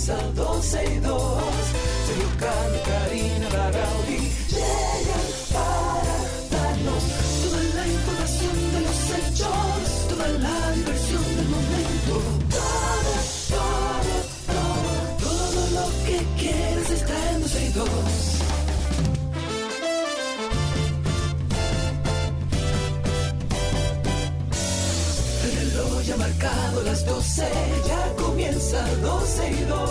comienza 12 y 2. Sergio Carlos, Karina Larrauri llegan para darnos toda la información de los hechos, toda la diversión del momento. Todo, todo, todo, todo lo que quieres está en 12 y 2. El reloj ya ha marcado las 12, ya comienza 12 y 2.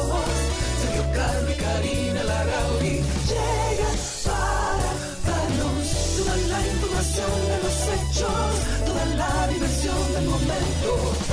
Sergio y Karina Larrauri llegan para darnos toda la información de los hechos, toda la diversión del momento.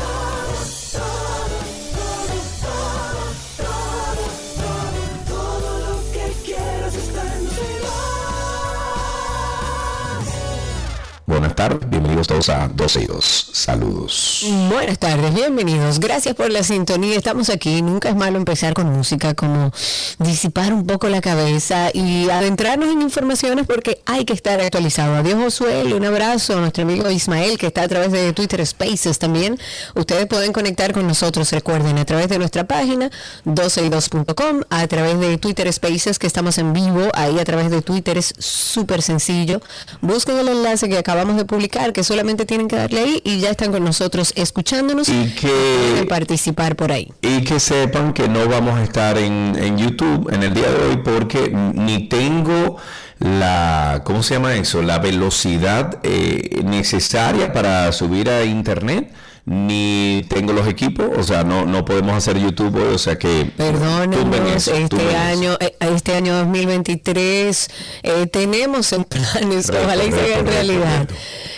Bienvenidos todos a 12 y 2. Saludos. Buenas tardes, bienvenidos. Gracias por la sintonía. Estamos aquí. Nunca es malo empezar con música, como disipar un poco la cabeza y adentrarnos en informaciones porque hay que estar actualizado. Adiós, Josué. Un abrazo a nuestro amigo Ismael, que está a través de Twitter Spaces también. Ustedes pueden conectar con nosotros, recuerden, a través de nuestra página 12y2.com, a través de Twitter Spaces, que estamos en vivo. Ahí a través de Twitter es súper sencillo. Busquen el enlace que acabamos de publicar, que solamente tienen que darle ahí y ya están con nosotros escuchándonos Y que- pueden participar por ahí. Y que sepan que no vamos a estar en, en YouTube en el día de hoy porque ni tengo la, ¿cómo se llama eso? La velocidad eh, necesaria para subir a internet, ni tengo los equipos, o sea, no, no podemos hacer YouTube o sea que... Perdónenos, eso, tumben este año, eh, este año 2023 eh, tenemos en planes, Reto, ojalá y sea en realidad. reto.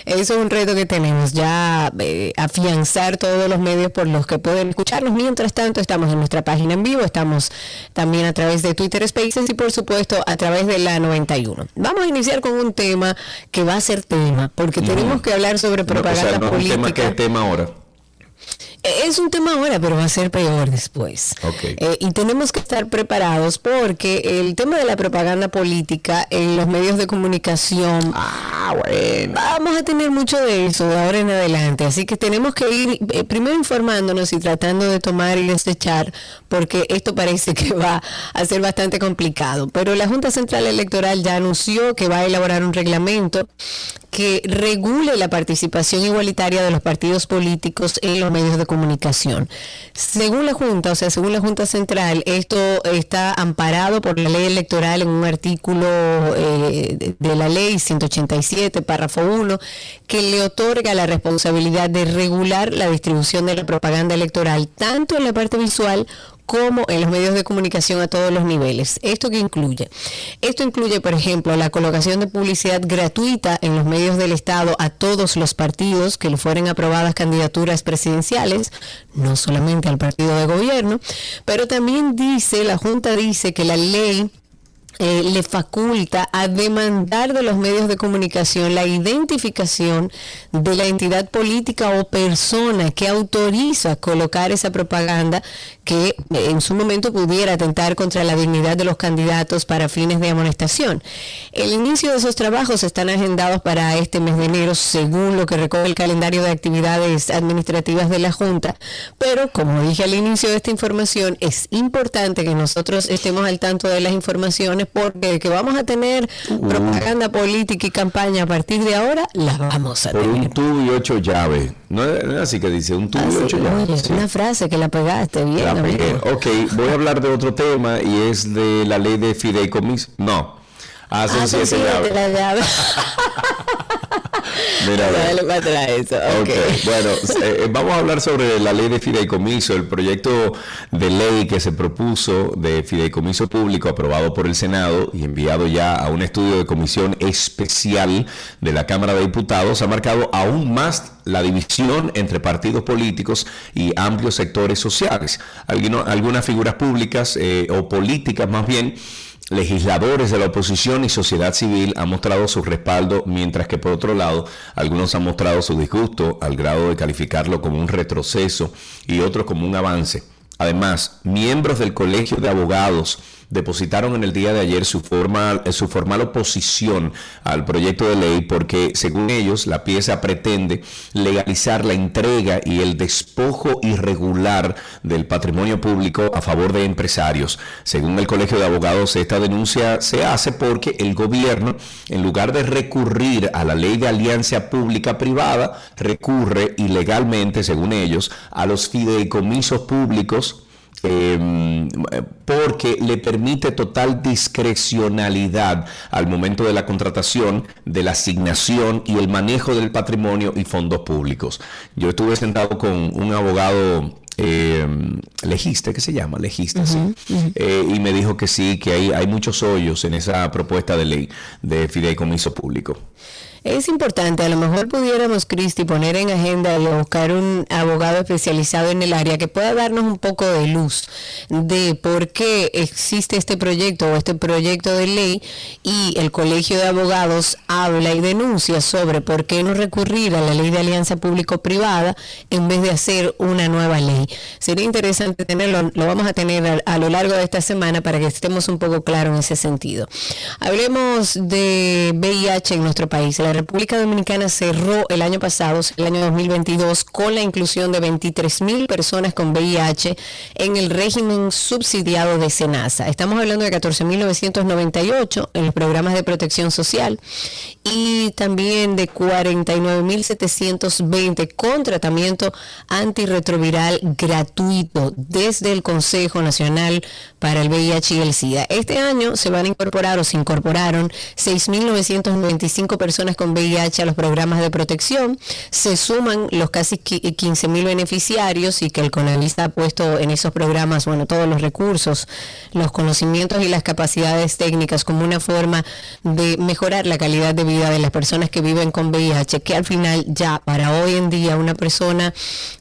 Eso es un reto que tenemos, ya eh, afianzar todos los medios por los que pueden escucharnos. Mientras tanto, estamos en nuestra página en vivo, estamos también a través de Twitter Spaces y por supuesto a través de la 91. Vamos a iniciar con un tema que va a ser tema, porque tenemos que hablar sobre No, o sea, propaganda no es un tema que es tema ahora. Es un tema ahora, pero va a ser peor después. Ok. Eh, y tenemos que estar preparados porque el tema de la propaganda política en los medios de comunicación, Ah, bueno. vamos a tener mucho de eso de ahora en adelante. Así que tenemos que ir eh, primero informándonos y tratando de tomar y desechar, porque esto parece que va a ser bastante complicado. Pero la Junta Central Electoral ya anunció que va a elaborar un reglamento que regule la participación igualitaria de los partidos políticos en los medios de comunicación. Según la Junta, o sea, según la Junta Central, esto está amparado por la ley electoral en un artículo eh, de la ley 187, párrafo 1, que le otorga la responsabilidad de regular la distribución de la propaganda electoral, tanto en la parte visual como en los medios de comunicación a todos los niveles. ¿Esto qué incluye? Esto incluye, por ejemplo, la colocación de publicidad gratuita en los medios del Estado a todos los partidos que le fueren aprobadas candidaturas presidenciales, no solamente al partido de gobierno, pero también dice, la Junta dice que la ley eh, le faculta a demandar de los medios de comunicación la identificación de la entidad política o persona que autoriza colocar esa propaganda que eh, en su momento pudiera atentar contra la dignidad de los candidatos para fines de amonestación. El inicio de esos trabajos están agendados para este mes de enero, según lo que recoge el calendario de actividades administrativas de la Junta. Pero, como dije al inicio de esta información, es importante que nosotros estemos al tanto de las informaciones porque que vamos a tener propaganda política y campaña a partir de ahora, la vamos a Por un tener. tubo y ocho llaves. No es así que dice, un tubo y ocho oye, llaves. sí. una frase que la pegaste bien. La pegué. Ok, voy a hablar de otro tema y es de la ley de fideicomiso. No. Ah, son Ah, son siete siete llaves. llaves. Mira. Dale para atrás eso. Ok, ok. bueno, eh, vamos a hablar sobre la ley de fideicomiso, el proyecto de ley que se propuso de fideicomiso público aprobado por el Senado y enviado ya a un estudio de comisión especial de la Cámara de Diputados ha marcado aún más la división entre partidos políticos y amplios sectores sociales. Alguno- algunas figuras públicas eh, o políticas más bien legisladores de la oposición y sociedad civil han mostrado su respaldo, mientras que por otro lado algunos han mostrado su disgusto al grado de calificarlo como un retroceso y otros como un avance. Además, miembros del Colegio de Abogados depositaron en el día de ayer su, formal, su formal oposición al proyecto de ley porque, según ellos, la pieza pretende legalizar la entrega y el despojo irregular del patrimonio público a favor de empresarios. Según el Colegio de Abogados, esta denuncia se hace porque el gobierno, en lugar de recurrir a la ley de alianza pública-privada, recurre ilegalmente, según ellos, a los fideicomisos públicos Em, porque le permite total discrecionalidad al momento de la contratación, de la asignación y el manejo del patrimonio y fondos públicos. Yo estuve sentado con un abogado em, legista, que se llama? Legista, eh, y me dijo que sí, que hay, hay muchos hoyos en esa propuesta de ley de fideicomiso público. Es importante, a lo mejor pudiéramos, Cristi, poner en agenda y buscar un abogado especializado en el área que pueda darnos un poco de luz de por qué existe este proyecto o este proyecto de ley y el Colegio de Abogados habla y denuncia sobre por qué no recurrir a la ley de alianza público-privada en vez de hacer una nueva ley. Sería interesante tenerlo, lo vamos a tener a, lo largo de esta semana para que estemos un poco claros en ese sentido. Hablemos de VIH en nuestro país. La República Dominicana cerró el año pasado, el año 2022, con la inclusión de 23 mil personas con VIH en el régimen subsidiado de SENASA. Estamos hablando de 14.998 en los programas de protección social y también de 49.720 con tratamiento antirretroviral gratuito desde el Consejo Nacional para el VIH y el SIDA. Este año se van a incorporar o se incorporaron 6.995 personas con VIH a los programas de protección. Se suman los casi 15 mil beneficiarios y que el CONAVISTA ha puesto en esos programas, bueno, todos los recursos, los conocimientos y las capacidades técnicas como una forma de mejorar la calidad de vida de las personas que viven con VIH, que al final ya para hoy en día una persona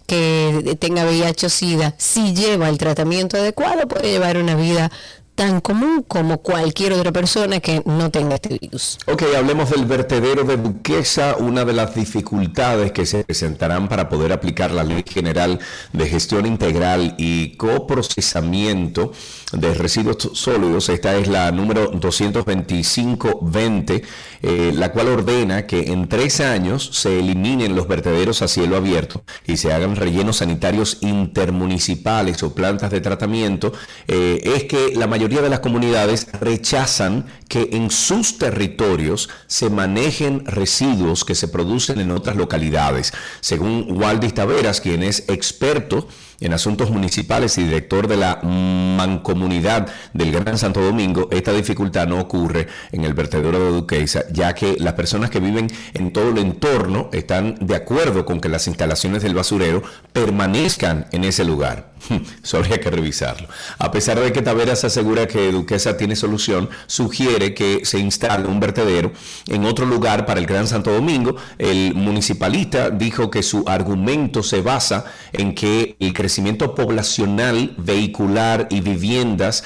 que tenga VIH o SIDA, si lleva el tratamiento adecuado, puede llevar una vida tan común como cualquier otra persona que no tenga este virus. Ok, hablemos del vertedero de Duquesa, una de las dificultades que se presentarán para poder aplicar la Ley General de Gestión Integral y Coprocesamiento de Residuos Sólidos. Esta es la número 22520, eh, la cual ordena que en tres años se eliminen los vertederos a cielo abierto y se hagan rellenos sanitarios intermunicipales o plantas de tratamiento. Eh, es que la mayoría de las comunidades rechazan que en sus territorios se manejen residuos que se producen en otras localidades. Según Waldis Taveras, quien es experto en asuntos municipales y director de la mancomunidad del Gran Santo Domingo, esta dificultad no ocurre en el vertedero de Duquesa, ya que las personas que viven en todo el entorno están de acuerdo con que las instalaciones del basurero permanezcan en ese lugar. Eso habría que revisarlo. A pesar de que Taveras asegura que Duquesa tiene solución, sugiere que se instale un vertedero en otro lugar para el Gran Santo Domingo. El municipalista dijo que su argumento se basa en que el crecimiento poblacional, vehicular y viviendas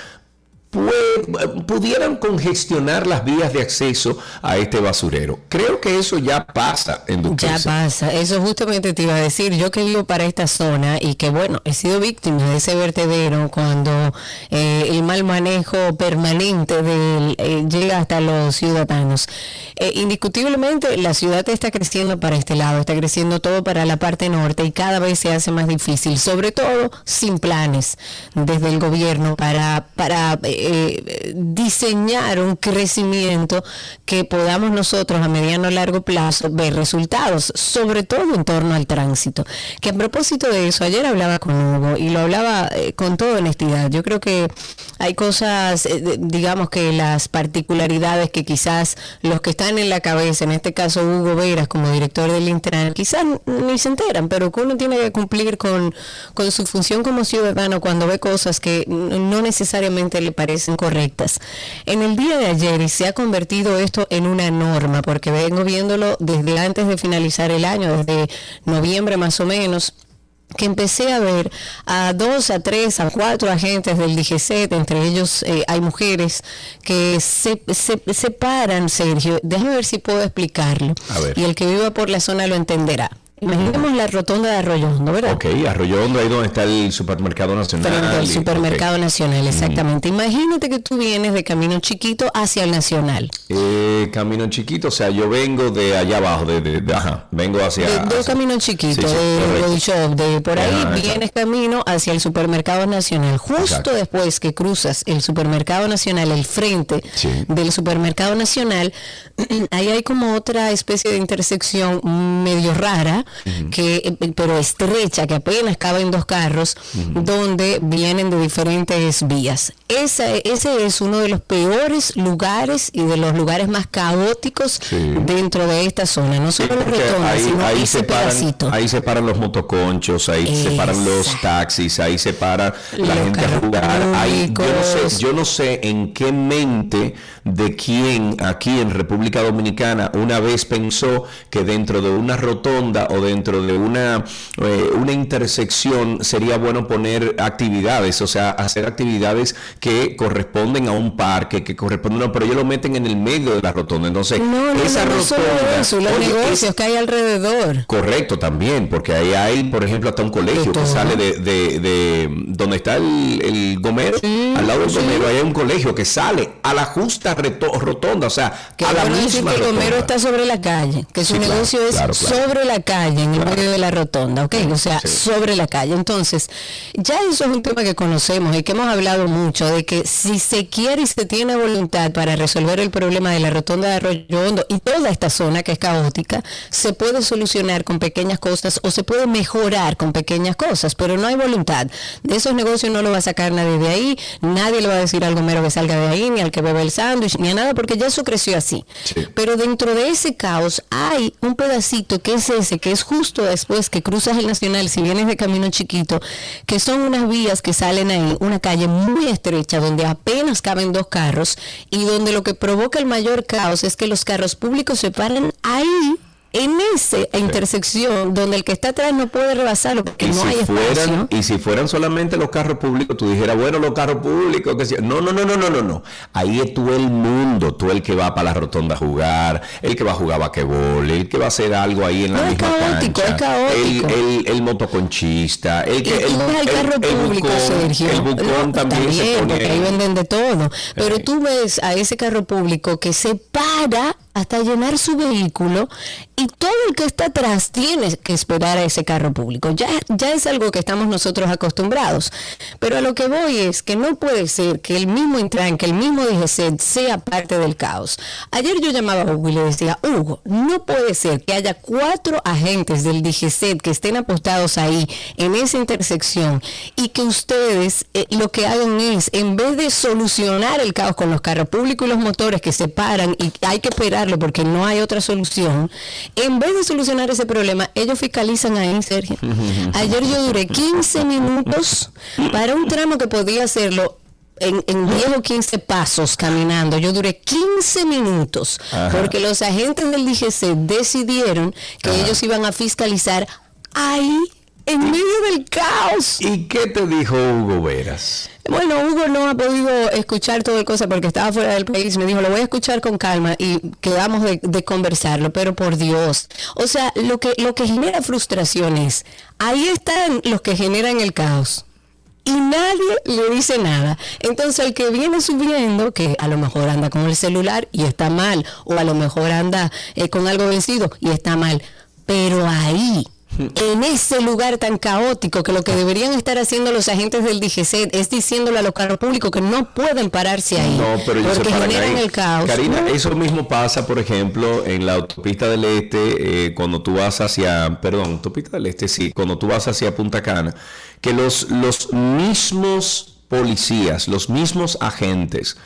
pudieran congestionar las vías de acceso a este basurero. Creo que eso ya pasa en Duquesa. Ya pasa, eso justamente te iba a decir. Yo que vivo para esta zona y que bueno, he sido víctima de ese vertedero cuando eh, el mal manejo permanente del, eh, llega hasta los ciudadanos. Eh, indiscutiblemente la ciudad está creciendo para este lado, está creciendo todo para la parte norte y cada vez se hace más difícil, sobre todo sin planes desde el gobierno para... para eh, diseñar un crecimiento que podamos nosotros a mediano o largo plazo ver resultados, sobre todo en torno al tránsito. Que a propósito de eso, ayer hablaba con Hugo y lo hablaba eh, con toda honestidad. Yo creo que hay cosas, eh, digamos que las particularidades que quizás los que están en la cabeza, en este caso Hugo Veras como director del Intran, quizás ni se enteran, pero que uno tiene que cumplir con, con su función como ciudadano cuando ve cosas que no necesariamente le parecen correctas. En el día de ayer se ha convertido esto en una norma, porque vengo viéndolo desde antes de finalizar el año, desde noviembre más o menos que empecé a ver a dos, a tres, a cuatro agentes del DGC, entre ellos eh, hay mujeres que se, se, paran, Sergio, déjame ver si puedo explicarlo. Y el que viva por la zona lo entenderá Imaginemos la rotonda de Arroyo Hondo, ¿verdad? Ok, Arroyo Hondo, ahí donde está el supermercado nacional. Frente al supermercado nacional, exactamente. Imagínate que tú vienes de Camino Chiquito hacia el Nacional. Eh, camino chiquito, o sea, yo vengo de allá abajo, de, de- de- ajá, vengo hacia... De, de hacia- Camino Chiquito, Sí, sí, de Shop, de por ahí Ajá, exacto. vienes camino hacia el supermercado nacional. Justo Exacto. después que cruzas el supermercado nacional, el frente Sí. del supermercado nacional, ahí hay como otra especie de intersección medio rara, que eh, pero estrecha, que apenas caben dos carros, donde vienen de diferentes vías. Esa- ese es uno de los peores lugares y de los lugares más caóticos Sí. dentro de esta zona. No solo porque rotonda, ahí, sino ahí ese se paran, pedacito. ahí se paran los motoconchos, ahí se paran los taxis, ahí se para la Los gente a jugar. Ahí, yo, no sé, yo no sé en qué mente de quién aquí en República Dominicana una vez pensó que dentro de una rotonda o dentro de una, eh, una intersección sería bueno poner actividades, o sea, hacer actividades que corresponden a un parque, que corresponden, no, pero ellos lo meten en el medio de la rotonda. Entonces, No, no, esa no, rotonda, eso, los oye, negocios es- que hay alrededor. Correcto, también, porque ahí hay, por ejemplo, hasta un colegio que sale de, de, de donde está el, el gomero, al lado del sí. gomero, ahí hay un colegio que sale a la justa reto- rotonda, o sea, Que a la misma que Gomero está sobre la calle, que su Sí, claro, negocio es claro, claro. sobre la calle, en el medio de la rotonda, ¿ok? O sea, Sí. sobre la calle. Entonces, ya eso es un tema que conocemos y que hemos hablado mucho, de que si se quiere y se tiene voluntad para resolver el problema de la rotonda de Arroyo Hondo y toda esta zona que es caótica, se puede solucionar con pequeñas cosas o se puede mejorar con pequeñas cosas, pero no hay voluntad. De esos negocios no lo va a sacar nadie de ahí, nadie le va a decir al gomero que salga de ahí, ni al que bebe el sándwich, ni a nada, porque ya eso creció así. Sí. Pero dentro de ese caos hay un pedacito que es ese, que es justo después que cruzas el Nacional, si vienes de camino chiquito, que son unas vías que salen ahí, una calle muy estrecha donde apenas caben dos carros y donde lo que provoca el mayor caos es que los carros públicos se paran ahí. En esa intersección donde el que está atrás no puede rebasarlo porque Y no si, hay fueran, espacio. y si fueran solamente los carros públicos, tú dijeras, bueno, los carros públicos, que sí. no, no, no, no, no, no, no. Ahí es tú el mundo, tú el que va para la rotonda a jugar, el que va a jugar basquetbol, el que va a hacer algo ahí en la No, es caótico, cancha, es caótico. El, el, el motoconchista, el que ves al carro público, bucón, Sergio. el bucón también, se pone porque ahí venden de todo. Pero Sí. tú ves a ese carro público que se para hasta llenar su vehículo y todo el que está atrás tiene que esperar a ese carro público. Ya, ya es algo que estamos nosotros acostumbrados. Pero a lo que voy es que no puede ser que el mismo Intran, que el mismo DGC sea parte del caos. Ayer yo llamaba a Hugo y le decía, Hugo, no puede ser que haya cuatro agentes del DGC que estén apostados ahí en esa intersección y que ustedes eh, lo que hagan es, en vez de solucionar el caos con los carros públicos y los motores que se paran y hay que porque no hay otra solución, en vez de solucionar ese problema, ellos fiscalizan ahí, Sergio. Ayer yo duré 15 minutos para un tramo que podía hacerlo en, en 10 o 15 pasos caminando. Yo duré 15 minutos Ajá. porque los agentes del DGC decidieron que ellos iban a fiscalizar ahí, en medio del caos. ¿Y qué te dijo Hugo Veras? Bueno, Hugo no ha podido escuchar todo el cosa porque estaba fuera del país. Me dijo, lo voy a escuchar con calma y quedamos de, de conversarlo, pero por Dios. O sea, lo que, lo que genera frustración es, ahí están los que generan el caos. Y nadie le dice nada. Entonces el que viene subiendo, que a lo mejor anda con el celular y está mal, o a lo mejor anda eh, con algo vencido y está mal. Pero ahí, en ese lugar tan caótico, que lo que deberían estar haciendo los agentes del DGC es diciéndole a los carros públicos que no pueden pararse ahí. No, pero porque generan ahí. el caos. Karina, eso mismo pasa, por ejemplo, en la autopista del Este, eh, cuando tú vas hacia, perdón, autopista del Este, sí, cuando tú vas hacia Punta Cana, que los, los mismos policías, los mismos agentes,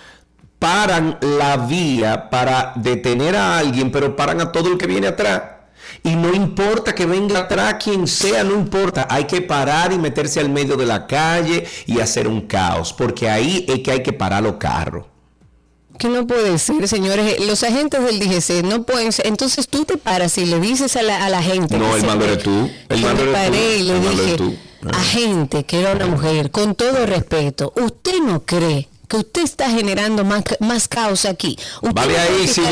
paran la vía para detener a alguien, pero paran a todo el que viene atrás. Y no importa que venga atrás quien sea, no importa. Hay que parar y meterse al medio de la calle y hacer un caos, porque ahí es que hay que parar los carros. Que no puede ser, señores. Los agentes del DGC no pueden ser. Entonces tú te paras y le dices a la, a la gente. No, el mando eres tú. El mando eres tú. paré y le El dije, tú. Ah. agente, que era una mujer, con todo respeto, ¿usted no cree que usted está generando más, más caos aquí. vale ahí, civil.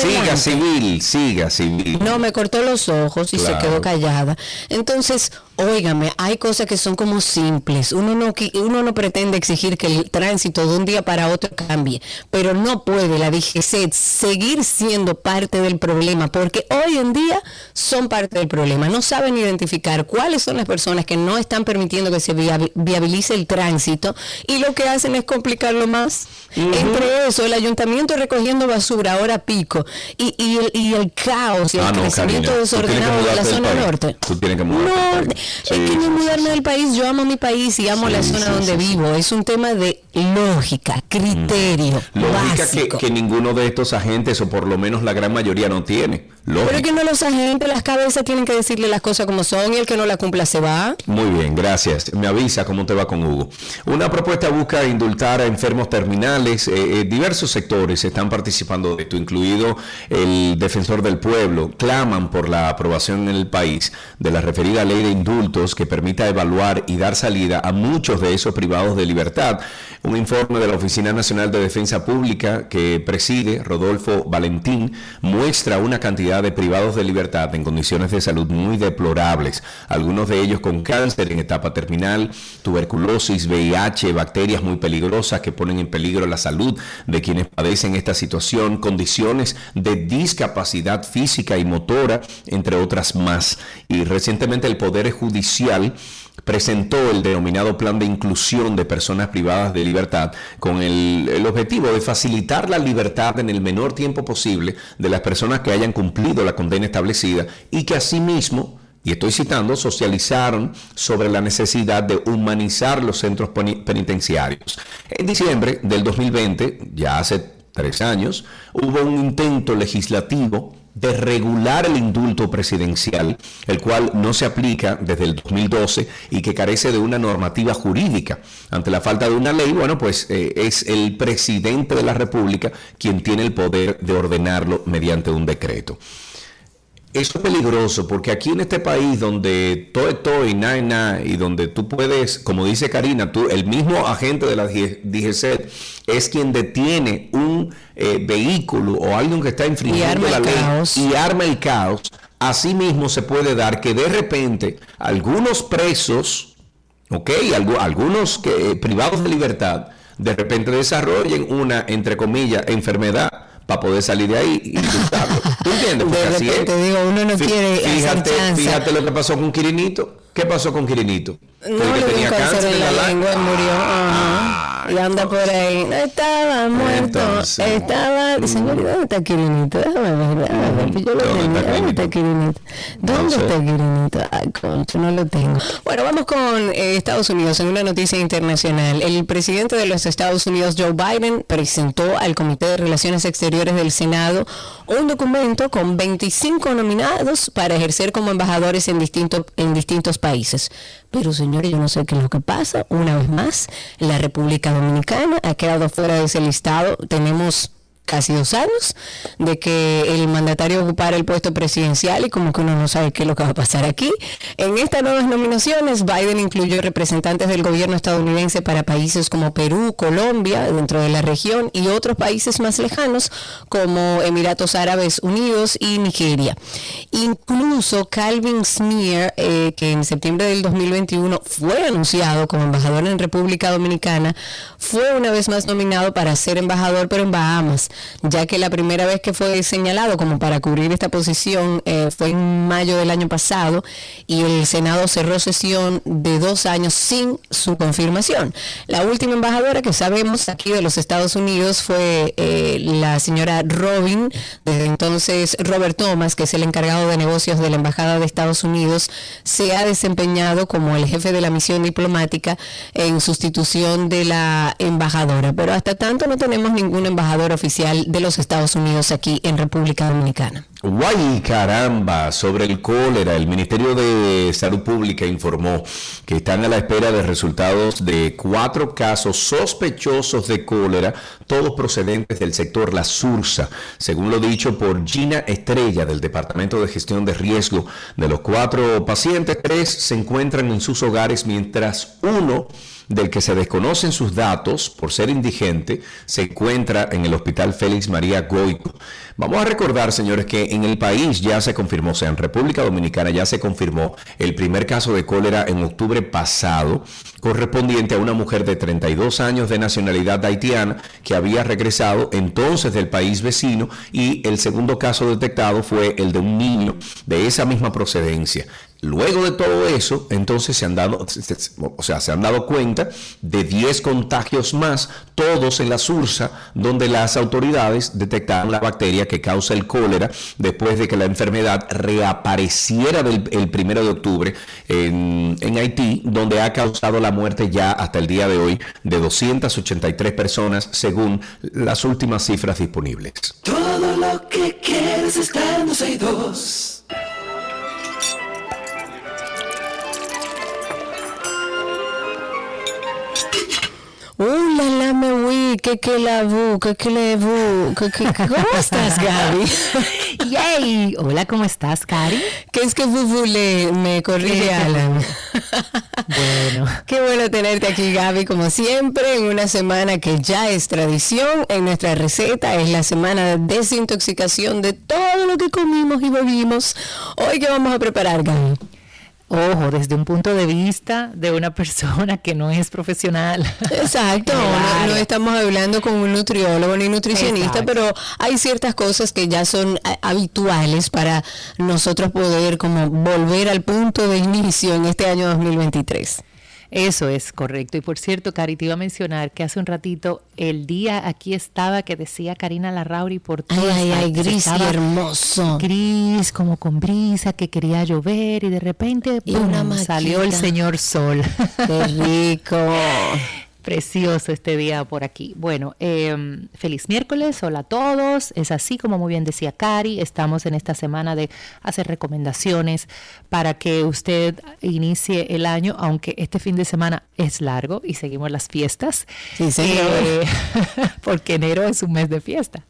siga civil, siga civil. No, me cortó los ojos y se quedó callada. Entonces, Óigame, hay cosas que son como simples. Uno no, uno no pretende exigir que el tránsito de un día para otro cambie, pero no puede la DGC seguir siendo parte del problema, porque hoy en día son parte del problema. No saben identificar cuáles son las personas que no están permitiendo que se viabilice el tránsito y lo que hacen es complicarlo más. Entre eso, el ayuntamiento recogiendo basura ahora pico y, el, caos y el ah, crecimiento desordenado de la zona norte. Tú tienes que no, es que no mudarme del país, yo amo mi país y amo la zona donde vivo. Es un tema de lógica, criterio. Lógica que, que, ninguno de estos agentes, o por lo menos la gran mayoría, no tiene. Pero es que no los agentes, las cabezas tienen que decirle las cosas como son y el que no la cumpla se va. Muy bien, gracias. Me avisa cómo te va con Hugo. Una propuesta busca indultar a enfermos terminales. Eh, eh, diversos sectores están participando de esto, incluido el defensor del pueblo. Claman por la aprobación en el país de la referida ley de indultos que permita evaluar y dar salida a muchos de esos privados de libertad. Un informe de la Oficina Nacional de Defensa Pública que preside Rodolfo Valentín muestra una cantidad de privados de libertad en condiciones de salud muy deplorables, algunos de ellos con cáncer en etapa terminal, tuberculosis, VIH, bacterias muy peligrosas que ponen en peligro la salud de quienes padecen esta situación, condiciones de discapacidad física y motora, entre otras más. Y recientemente el Poder Judicial presentó el denominado Plan de Inclusión de Personas Privadas de Libertad con el, objetivo de facilitar la libertad en el menor tiempo posible de las personas que hayan cumplido la condena establecida y que asimismo y estoy citando, socializaron sobre la necesidad de humanizar los centros penitenciarios. En diciembre del 2020, ya hace tres años, hubo un intento legislativo de regular el indulto presidencial, el cual no se aplica desde el 2012 y que carece de una normativa jurídica. Ante la falta de una ley, bueno, pues eh, es el presidente de la República quien tiene el poder de ordenarlo mediante un decreto. Eso es peligroso porque aquí en este país donde todo es todo y nada y donde tú puedes, como dice Karina, tú, el mismo agente de la DGC es quien detiene un eh, vehículo o alguien que está infringiendo la ley y arma el caos, así mismo se puede dar que de repente algunos presos, ok, algunos que, privados de libertad, de repente desarrollen una, entre comillas, enfermedad para poder salir de ahí y disfrutarlo. ¿Tú entiendes? Porque así es. digo, uno no quiere fíjate, fíjate lo que pasó con Quirinito. ¿Qué pasó con Quirinito? No, le tenía cáncer en la, lengua, murió. Ah, y anda por ahí. No estaba muerto. estaba. Señor, ¿dónde está Quirinito? Déjame ver, déjame ver. Yo lo tengo. ¿Dónde está Quirinito? ¿Dónde está Quirinito? Ay, concha, no lo tengo. Bueno, vamos con eh, Estados Unidos en una noticia internacional. El presidente de los Estados Unidos, Joe Biden, presentó al Comité de Relaciones Exteriores del Senado un documento con 25 nominados para ejercer como embajadores en, distintos en distintos países. Pero señores, yo no sé qué es lo que pasa. Una vez más, la República Dominicana ha quedado fuera de ese listado. Tenemos casi dos años de que el mandatario ocupara el puesto presidencial y como que uno no sabe qué es lo que va a pasar aquí. En estas nuevas nominaciones, Biden incluyó representantes del gobierno estadounidense para países como Perú, Colombia, dentro de la región, y otros países más lejanos como Emiratos Árabes Unidos y Nigeria. Incluso Calvin Smear, eh, que en septiembre del 2021 fue anunciado como embajador en República Dominicana, fue una vez más nominado para ser embajador, pero en Bahamas ya que la primera vez que fue señalado como para cubrir esta posición eh, fue en mayo del año pasado y el Senado cerró sesión de dos años sin su confirmación. La última embajadora que sabemos aquí de los Estados Unidos fue eh, la señora Robin, desde entonces Robert Thomas, que es el encargado de negocios de la Embajada de Estados Unidos, se ha desempeñado como el jefe de la misión diplomática en sustitución de la embajadora. Pero hasta tanto no tenemos ningún embajador oficial de los Estados Unidos aquí en República Dominicana. Guay, caramba, sobre el cólera, el Ministerio de Salud Pública informó que están a la espera de resultados de cuatro casos sospechosos de cólera, todos procedentes del sector La Sursa, según lo dicho por Gina Estrella del Departamento de Gestión de Riesgo. De los cuatro pacientes, tres se encuentran en sus hogares, mientras uno del que se desconocen sus datos por ser indigente, se encuentra en el Hospital Félix María Goico. Vamos a recordar, señores, que en el país ya se confirmó, o sea, en República Dominicana ya se confirmó el primer caso de cólera en octubre pasado, correspondiente a una mujer de 32 años de nacionalidad haitiana que había regresado entonces del país vecino y el segundo caso detectado fue el de un niño de esa misma procedencia. Luego de todo eso, entonces se han dado, o sea, se han dado cuenta de 10 contagios más, todos en la Sursa, donde las autoridades detectaron la bacteria que causa el cólera después de que la enfermedad reapareciera el primero de octubre en, Haití, donde ha causado la muerte ya hasta el día de hoy de 283 personas, según las últimas cifras disponibles. Todo lo que quieres está en ¡Uh, ¿Qué que la bu? ¿Qué que le bu? ¿Qué, qué, ¿Cómo estás, Gaby? ¡Yay! Hola, ¿cómo estás, Cari? ¿Qué es que Bubu le me corrige Alan? bueno. Qué bueno tenerte aquí, Gaby, como siempre, en una semana que ya es tradición en nuestra receta. Es la semana de desintoxicación de todo lo que comimos y bebimos. Hoy, ¿qué vamos a preparar, Gaby? Ojo, desde un punto de vista de una persona que no es profesional. Exacto, no, estamos hablando con un nutriólogo ni nutricionista, pero hay ciertas cosas que ya son eh, habituales para nosotros poder como volver al punto de inicio en este año 2023. Eso es correcto. Y por cierto, Cari, te iba a mencionar que hace un ratito el día aquí estaba que decía Karina Larrauri por todo. Ay, ay, ay, gris y hermoso. Gris, como con brisa, que quería llover y de repente salió el señor sol. Qué rico. Precioso este día por aquí. Bueno, em, feliz miércoles, hola a todos. Es así como muy bien decía Cari, estamos en esta semana de hacer recomendaciones para que usted inicie el año, aunque este fin de semana es largo y seguimos las fiestas. Sí, señor. Eh, porque enero es un mes de fiesta.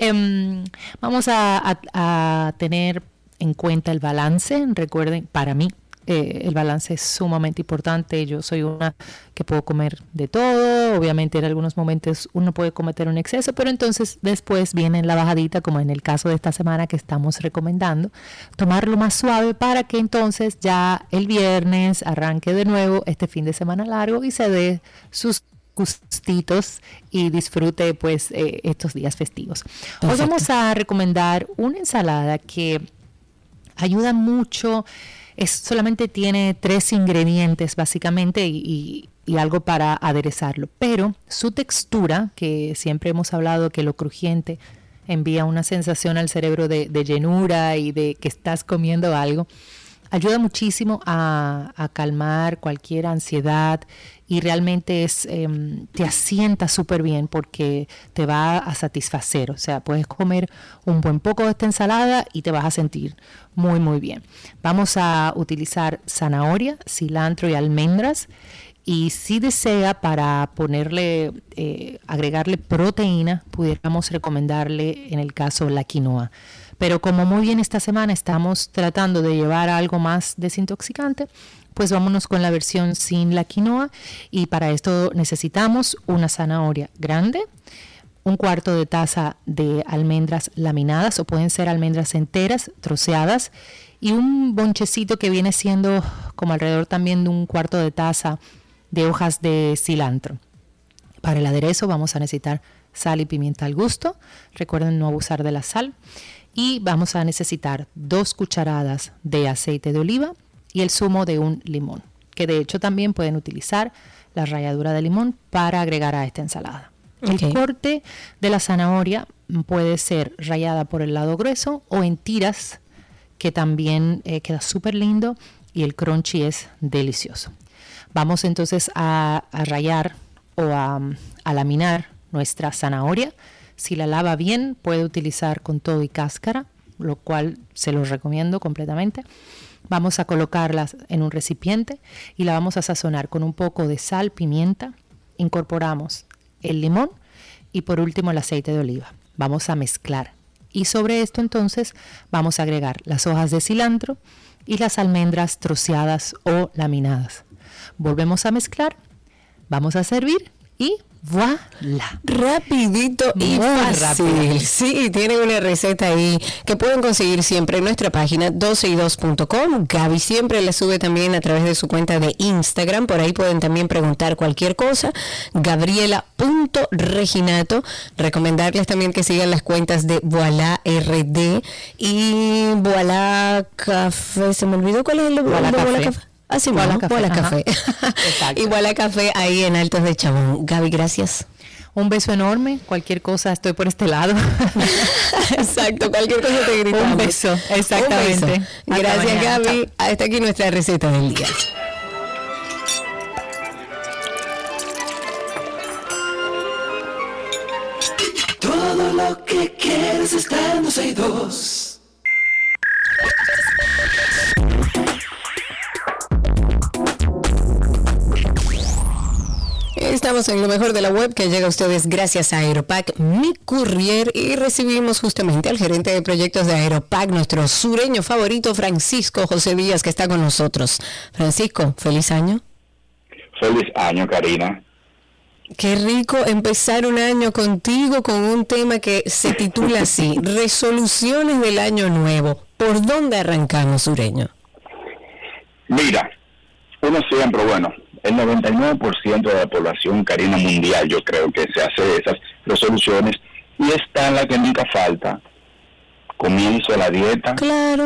Em, vamos a, a tener en cuenta el balance. Recuerden, para mí eh, el balance es sumamente importante. Yo soy una que puedo comer de todo. Obviamente en algunos momentos uno puede cometer un exceso, pero entonces después viene la bajadita, como en el caso de esta semana que estamos recomendando, tomarlo más suave para que entonces ya el viernes arranque de nuevo este fin de semana largo y se dé sus gustitos y disfrute pues eh, estos días festivos. Hoy vamos a recomendar una ensalada que ayuda mucho es, solamente tiene tres ingredientes básicamente y, algo para aderezarlo, pero su textura, que siempre hemos hablado que lo crujiente envía una sensación al cerebro de, llenura y de que estás comiendo algo, ayuda muchísimo a, calmar cualquier ansiedad y realmente es, em, te asienta súper bien porque te va a satisfacer. O sea, puedes comer un buen poco de esta ensalada y te vas a sentir muy, muy bien. Vamos a utilizar zanahoria, cilantro y almendras. Y si desea para ponerle, eh, agregarle proteína, pudiéramos recomendarle en el caso la quinoa. Pero como muy bien esta semana estamos tratando de llevar algo más desintoxicante, pues vámonos con la versión sin la quinoa y para esto necesitamos una zanahoria grande, un cuarto de taza de almendras laminadas o pueden ser almendras enteras, troceadas, y un bonchecito que viene siendo como alrededor también de un cuarto de taza de hojas de cilantro. Para el aderezo vamos a necesitar sal y pimienta al gusto. Recuerden no abusar de la sal. Y vamos a necesitar dos cucharadas de aceite de oliva y el zumo de un limón, que de hecho también pueden utilizar la ralladura de limón para agregar a esta ensalada. El corte de la zanahoria puede ser rayada por el lado grueso o en tiras, que también eh, queda súper lindo y el crunchy es delicioso. Vamos entonces a, rayar o a, a, laminar nuestra zanahoria. Si la lava bien, puede utilizar con todo y cáscara lo cual se los recomiendo completamente. Vamos a colocarlas en un recipiente y la vamos a sazonar con un poco de sal, pimienta. Incorporamos el limón y por último el aceite de oliva. Vamos a mezclar. Y sobre esto entonces vamos a agregar las hojas de cilantro y las almendras troceadas o laminadas. Volvemos a mezclar, vamos a servir y Voilà. Rapidito y fácil. Sí, tienen una receta ahí que pueden conseguir siempre en nuestra página 12y2.com. Gaby siempre la sube también a través de su cuenta de Instagram. Por ahí pueden también preguntar cualquier cosa. Gabriela.reginato. Recomendarles también que sigan las cuentas de Voilà RD y Voilà Café. Se me olvidó cuál es el de Voilà Café. Así ah, Igual Café. Café. Igual a Café ahí en Altos de Chabón. Gaby, gracias. Un beso enorme. Cualquier cosa, estoy por este lado. Exacto, cualquier cosa te gritamos. Un beso, exactamente. Gracias, Gaby. Hasta aquí nuestra receta del día. Todo lo que quieres está en dos. Estamos en lo mejor de la web que llega a ustedes gracias a Aeropack, mi courier, y recibimos justamente al gerente de proyectos de Aeropack, nuestro sureño favorito, Francisco José Díaz, que está con nosotros. Francisco, feliz año. Feliz año, Karina. Qué rico empezar un año contigo con un tema que se titula así, Resoluciones del Año Nuevo. ¿Por dónde arrancamos, sureño? Mira, uno siempre, bueno, el 99% de la población carina mundial, yo creo que se hace esas resoluciones y está en la que nunca falta. Comienzo la dieta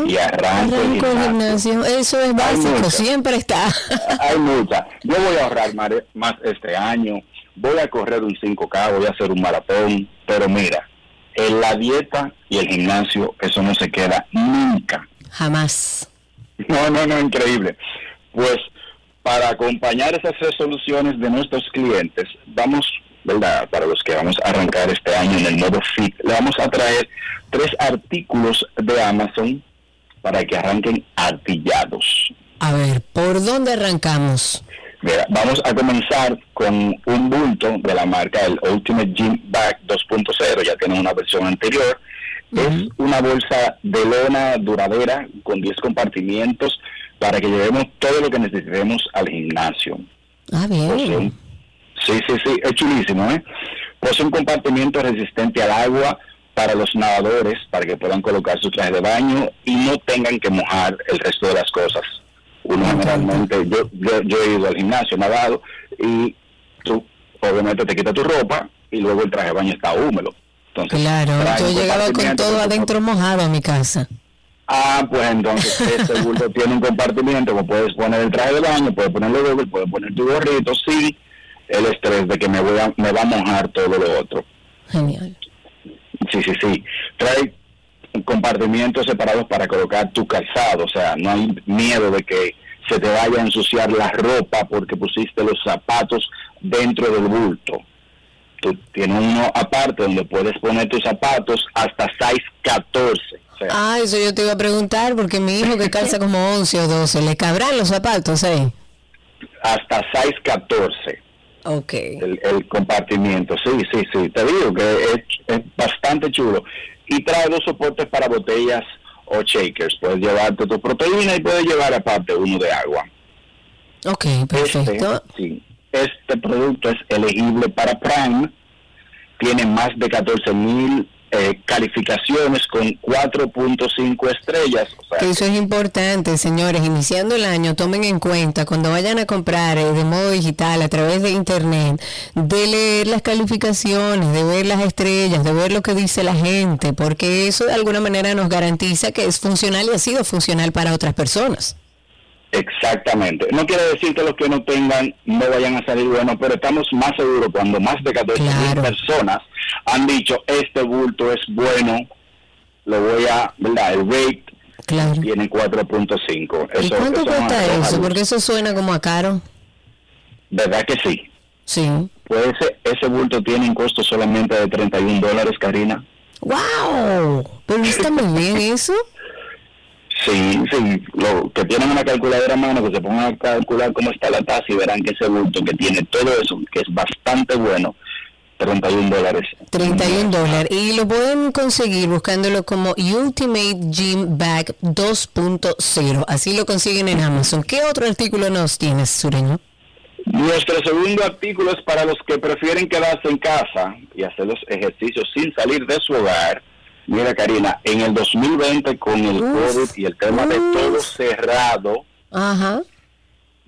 y arranco, el gimnasio. Eso es básico, siempre está. Hay mucha. Yo voy a ahorrar más este año, voy a correr un 5K, voy a hacer un maratón, pero mira, en la dieta y el gimnasio, eso no se queda nunca. Jamás. No, no, no, increíble. Pues para acompañar esas resoluciones de nuestros clientes, vamos, ¿verdad? Para los que vamos a arrancar este año en el modo FIT, le vamos a traer tres artículos de Amazon para que arranquen artillados. A ver, ¿por dónde arrancamos? vamos a comenzar con un bulto de la marca el Ultimate Gym Bag 2.0, ya tiene una versión anterior. Es una bolsa de lona duradera con 10 compartimientos para que llevemos todo lo que necesitemos al gimnasio. Ah, bien. sí, sí, sí, es chulísimo, ¿eh? Pues un compartimiento resistente al agua para los nadadores, para que puedan colocar su traje de baño y no tengan que mojar el resto de las cosas. Uno generalmente, yo, yo, he ido al gimnasio, nadado, y tú obviamente te quitas tu ropa y luego el traje de baño está húmedo. Entonces, claro, yo llegaba con todo adentro mojado a mi casa. Ah, pues entonces este bulto tiene un compartimiento como puedes poner el traje de baño, puedes ponerlo doble, puedes poner tu gorrito sí, el estrés de que me voy a, me va a mojar todo lo otro. Genial. Sí, sí, sí. Trae compartimientos separados para colocar tu calzado, o sea, no hay miedo de que se te vaya a ensuciar la ropa porque pusiste los zapatos dentro del bulto. Tú tienes uno aparte donde puedes poner tus zapatos hasta size 14 ah, eso yo te iba a preguntar porque mi hijo que calza como 11 o 12, ¿le cabrán los zapatos ahí? Hasta 6, 14. Ok. El, compartimiento, sí, sí, sí. Te digo que es, bastante chulo. Y trae dos soportes para botellas o shakers. Puedes llevarte tu proteína y puedes llevar aparte uno de agua. Ok, perfecto. Este, sí, este producto es elegible para Prime. Tiene más de 14 mil eh, calificaciones con 4.5 estrellas. eso es importante, señores. Iniciando el año, tomen en cuenta cuando vayan a comprar eh, de modo digital a través de internet, de leer las calificaciones, de ver las estrellas, de ver lo que dice la gente, porque eso de alguna manera nos garantiza que es funcional y ha sido funcional para otras personas. Exactamente. No quiere decir que los que no tengan no vayan a salir buenos, pero estamos más seguros cuando más de 14 personas han dicho este bulto es bueno, lo voy a, ¿verdad? El rate tiene 4.5. ¿Y cuánto cuesta eso? Porque eso suena como a caro. ¿Verdad que sí? Sí. Pues ese, ese bulto tiene un costo solamente de 31 dólares, Karina. ¡Wow! Pero está muy bien eso. Sí, sí, lo que tienen una calculadora a mano, que se pongan a calcular cómo está la tasa y verán que ese bulto que tiene todo eso, que es bastante bueno, 31 dólares. 31 dólares. Y lo pueden conseguir buscándolo como Ultimate Gym Bag 2.0. Así lo consiguen en Amazon. ¿Qué otro artículo nos tienes, Sureño? Nuestro segundo artículo es para los que prefieren quedarse en casa y hacer los ejercicios sin salir de su hogar. Mira, Karina, en el 2020 con el COVID y el tema de todo cerrado, Ajá.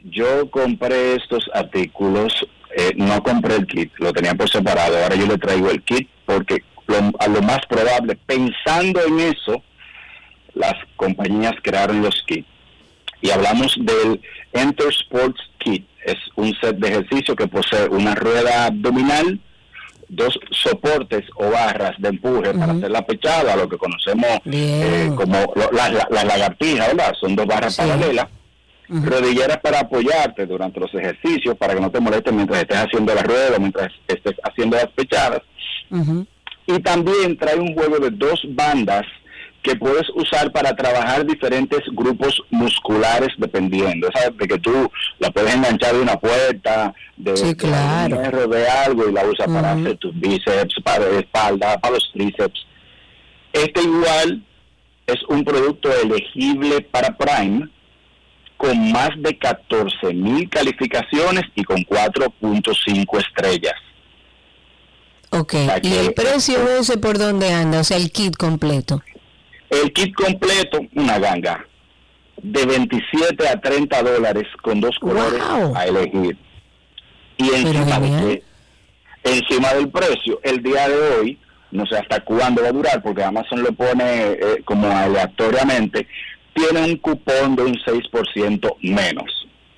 yo compré estos artículos, eh, no compré el kit, lo tenía por separado, ahora yo le traigo el kit porque lo- a lo más probable, pensando en eso, las compañías crearon los kits. Y hablamos del Enter Sports Kit, es un set de ejercicio que posee una rueda abdominal, dos soportes o barras de empuje para hacer la pechada, lo que conocemos eh, como lo- las la, las lagartijas, ¿verdad? Son dos barras Sí. paralelas rodilleras para apoyarte durante los ejercicios, para que no te molestes mientras estés haciendo la rueda, o mientras estés haciendo las pechadas. Y también trae un juego de dos bandas que puedes usar para trabajar diferentes grupos musculares dependiendo. ¿Sabes? De que tú la puedes enganchar de una puerta, de, Sí, de claro. hierro, de algo y la usas para hacer tus bíceps, para la espalda, para los tríceps. Este igual es un producto elegible para Prime con más de 14 mil calificaciones y con 4.5 estrellas. Ok. sea ¿Y el precio ese por dónde anda? O sea, el kit completo. El kit completo, una ganga, de 27 a 30 dólares con dos colores Wow. a elegir. Y encima, de encima del precio, el día de hoy, no sé hasta cuándo va a durar, porque Amazon lo pone eh, como aleatoriamente, tiene un cupón de un 6% menos.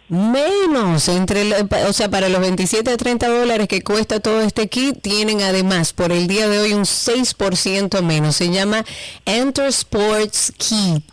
Menos, entre pa- o sea, para los 27 a 30 dólares que cuesta todo este kit, tienen además por el día de hoy un 6% menos. Se llama Enter Sports Kit.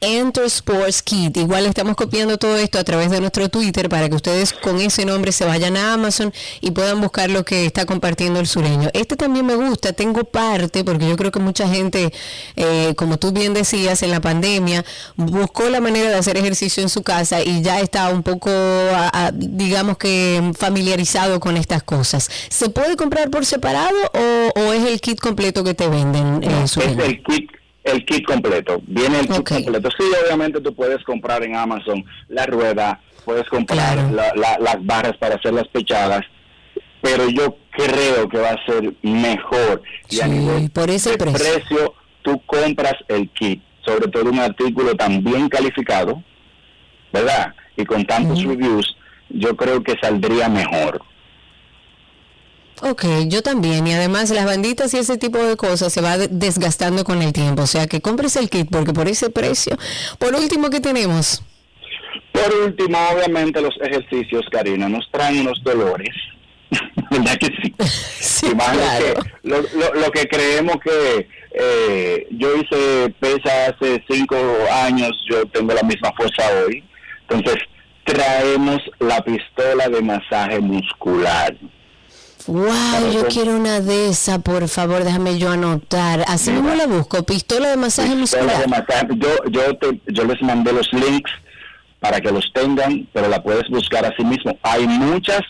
Enter Sports Kit. Igual estamos copiando todo esto a través de nuestro Twitter para que ustedes con ese nombre se vayan a Amazon y puedan buscar lo que está compartiendo el sureño. Este también me gusta, tengo parte, porque yo creo que mucha gente, eh, como tú bien decías, en la pandemia buscó la manera de hacer ejercicio en su casa y ya está un poco, a- a, digamos que familiarizado con estas cosas. ¿Se puede comprar por separado o, o es el kit completo que te venden? eh, es Sureño? el kit el kit completo. Viene el kit completo. Sí obviamente tú puedes comprar en Amazon la rueda puedes comprar Claro. la- la- las barras para hacer las pechadas pero yo creo que va a ser mejor. Y a Sí, nivel por ese de precio. tú compras el kit sobre todo un artículo tan bien calificado verdad y con tantos reviews yo creo que saldría mejor Ok, yo también. Y además las banditas y ese tipo de cosas se va de- desgastando con el tiempo. O sea que compres el kit porque por ese precio. Por último, ¿qué tenemos? Por último, obviamente los ejercicios, Karina, nos traen unos dolores. ¿Verdad que sí? Sí, claro. que lo, lo- lo que creemos que eh, yo hice pesa hace cinco años, yo tengo la misma fuerza hoy. Entonces, traemos la pistola de masaje muscular. Wow, yo con- quiero una de esas, por favor, déjame yo anotar. Así mismo la busco, pistola de masaje Pistola de muscular. masaje. Yo, yo, te- yo les mandé los links para que los tengan, pero la puedes buscar así mismo. Hay muchas,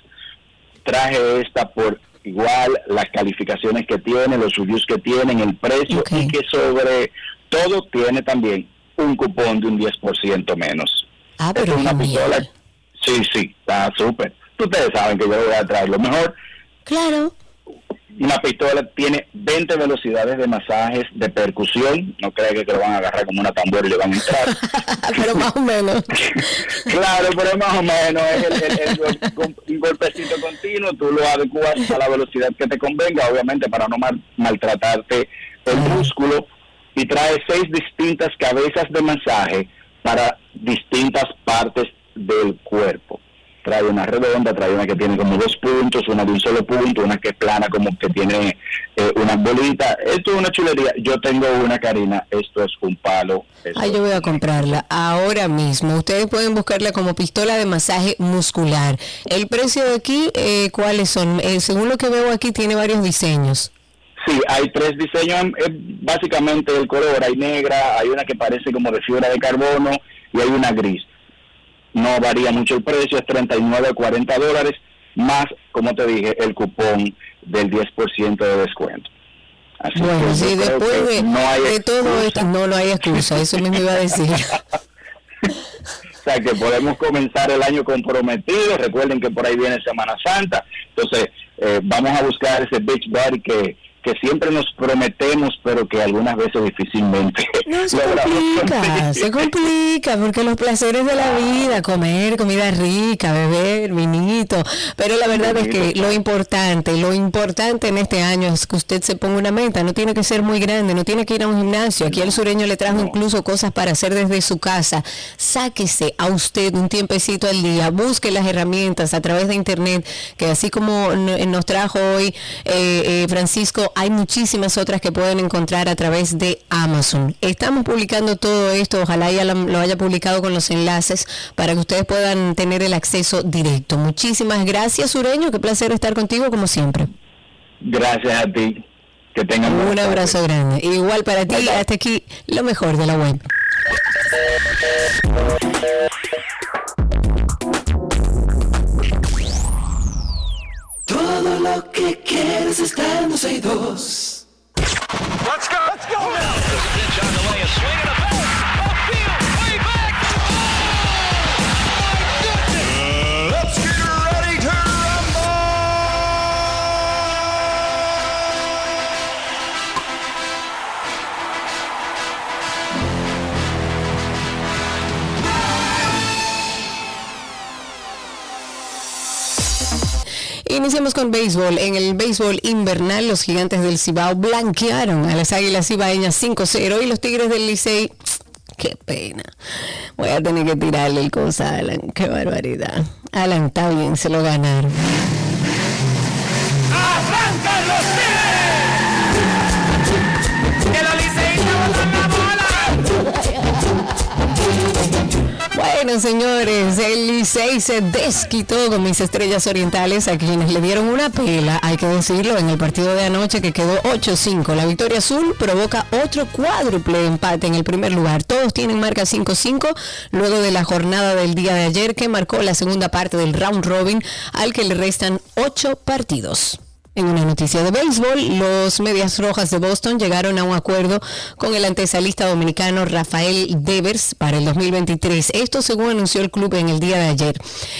traje esta por igual, las calificaciones que tiene, los reviews que tienen, el precio y que sobre todo tiene también un cupón de un 10% menos. Ah, pero es una pistola. Sí, sí, está súper. Ustedes saben que yo voy a traer lo mejor. Claro. Una pistola tiene 20 velocidades de masajes de percusión. No cree que, que lo van a agarrar como una tambora y le van a entrar. pero más o menos. claro, pero más o menos es el, un golpecito continuo. Tú lo adecuas a la velocidad que te convenga, obviamente para no mal- maltratarte el músculo. Y trae seis distintas cabezas de masaje para distintas partes del cuerpo. Trae una redonda, trae una que tiene como dos puntos, una de un solo punto, una que es plana como que tiene eh, una bolita. Esto es una chulería. Yo tengo una, Karina. Esto es un palo. Ay, yo voy a comprarla ahora mismo. Ustedes pueden buscarla como pistola de masaje muscular. El precio de aquí, eh, ¿cuáles son? Eh, según lo que veo aquí, tiene varios diseños. Sí, hay tres diseños, básicamente el color, hay negra, hay una que parece como de fibra de carbono y hay una gris. No varía mucho el precio, es 39 a 40 dólares, más, como te dije, el cupón del 10% de descuento. Así bueno, sí, después de, no hay todo esto, no, no hay excusa, eso mismo iba a decir. o sea que podemos comenzar el año comprometido, recuerden que por ahí viene Semana Santa, entonces eh, vamos a buscar ese beach bar que que siempre nos prometemos, pero que algunas veces difícilmente. No, se complica, se complica, porque los placeres de la vida, comer comida rica, beber, vinito, pero la verdad es que lo importante, lo importante en este año es que usted se ponga una meta, no tiene que ser muy grande, no tiene que ir a un gimnasio, aquí el sureño le trajo incluso cosas para hacer desde su casa, sáquese a usted un tiempecito al día, busque las herramientas a través de internet, que así como nos trajo hoy eh, eh, Francisco, hay muchísimas otras que pueden encontrar a través de Amazon. Estamos publicando todo esto, ojalá ya lo haya publicado con los enlaces para que ustedes puedan tener el acceso directo. Muchísimas gracias, Sureño, qué placer estar contigo como siempre. Gracias a ti. Que tengan un abrazo grande. Igual para ti, hasta aquí lo mejor de la web. Lo que quieres está en 12 y 2. Let's go, let's go now. There's a pitch on the way, a swing and a Iniciamos con béisbol. En el béisbol invernal, los gigantes del Cibao blanquearon a las águilas cibaeñas 5-0 y los tigres del Licey. Qué pena. Voy a tener que tirarle el cosa a Alan. Qué barbaridad. Alan, está bien, se lo ganaron. ¡Arrancan los tigres! Bueno, señores, el Licey se desquitó con mis estrellas orientales a quienes le dieron una pela, hay que decirlo, en el partido de anoche que quedó 8-5. La victoria azul provoca otro cuádruple empate en el primer lugar. Todos tienen marca 5-5 luego de la jornada del día de ayer que marcó la segunda parte del round robin al que le restan 8 partidos. En una noticia de béisbol, los Medias Rojas de Boston llegaron a un acuerdo con el antesalista dominicano Rafael Devers para el 2023. Esto según anunció el club en el día de ayer.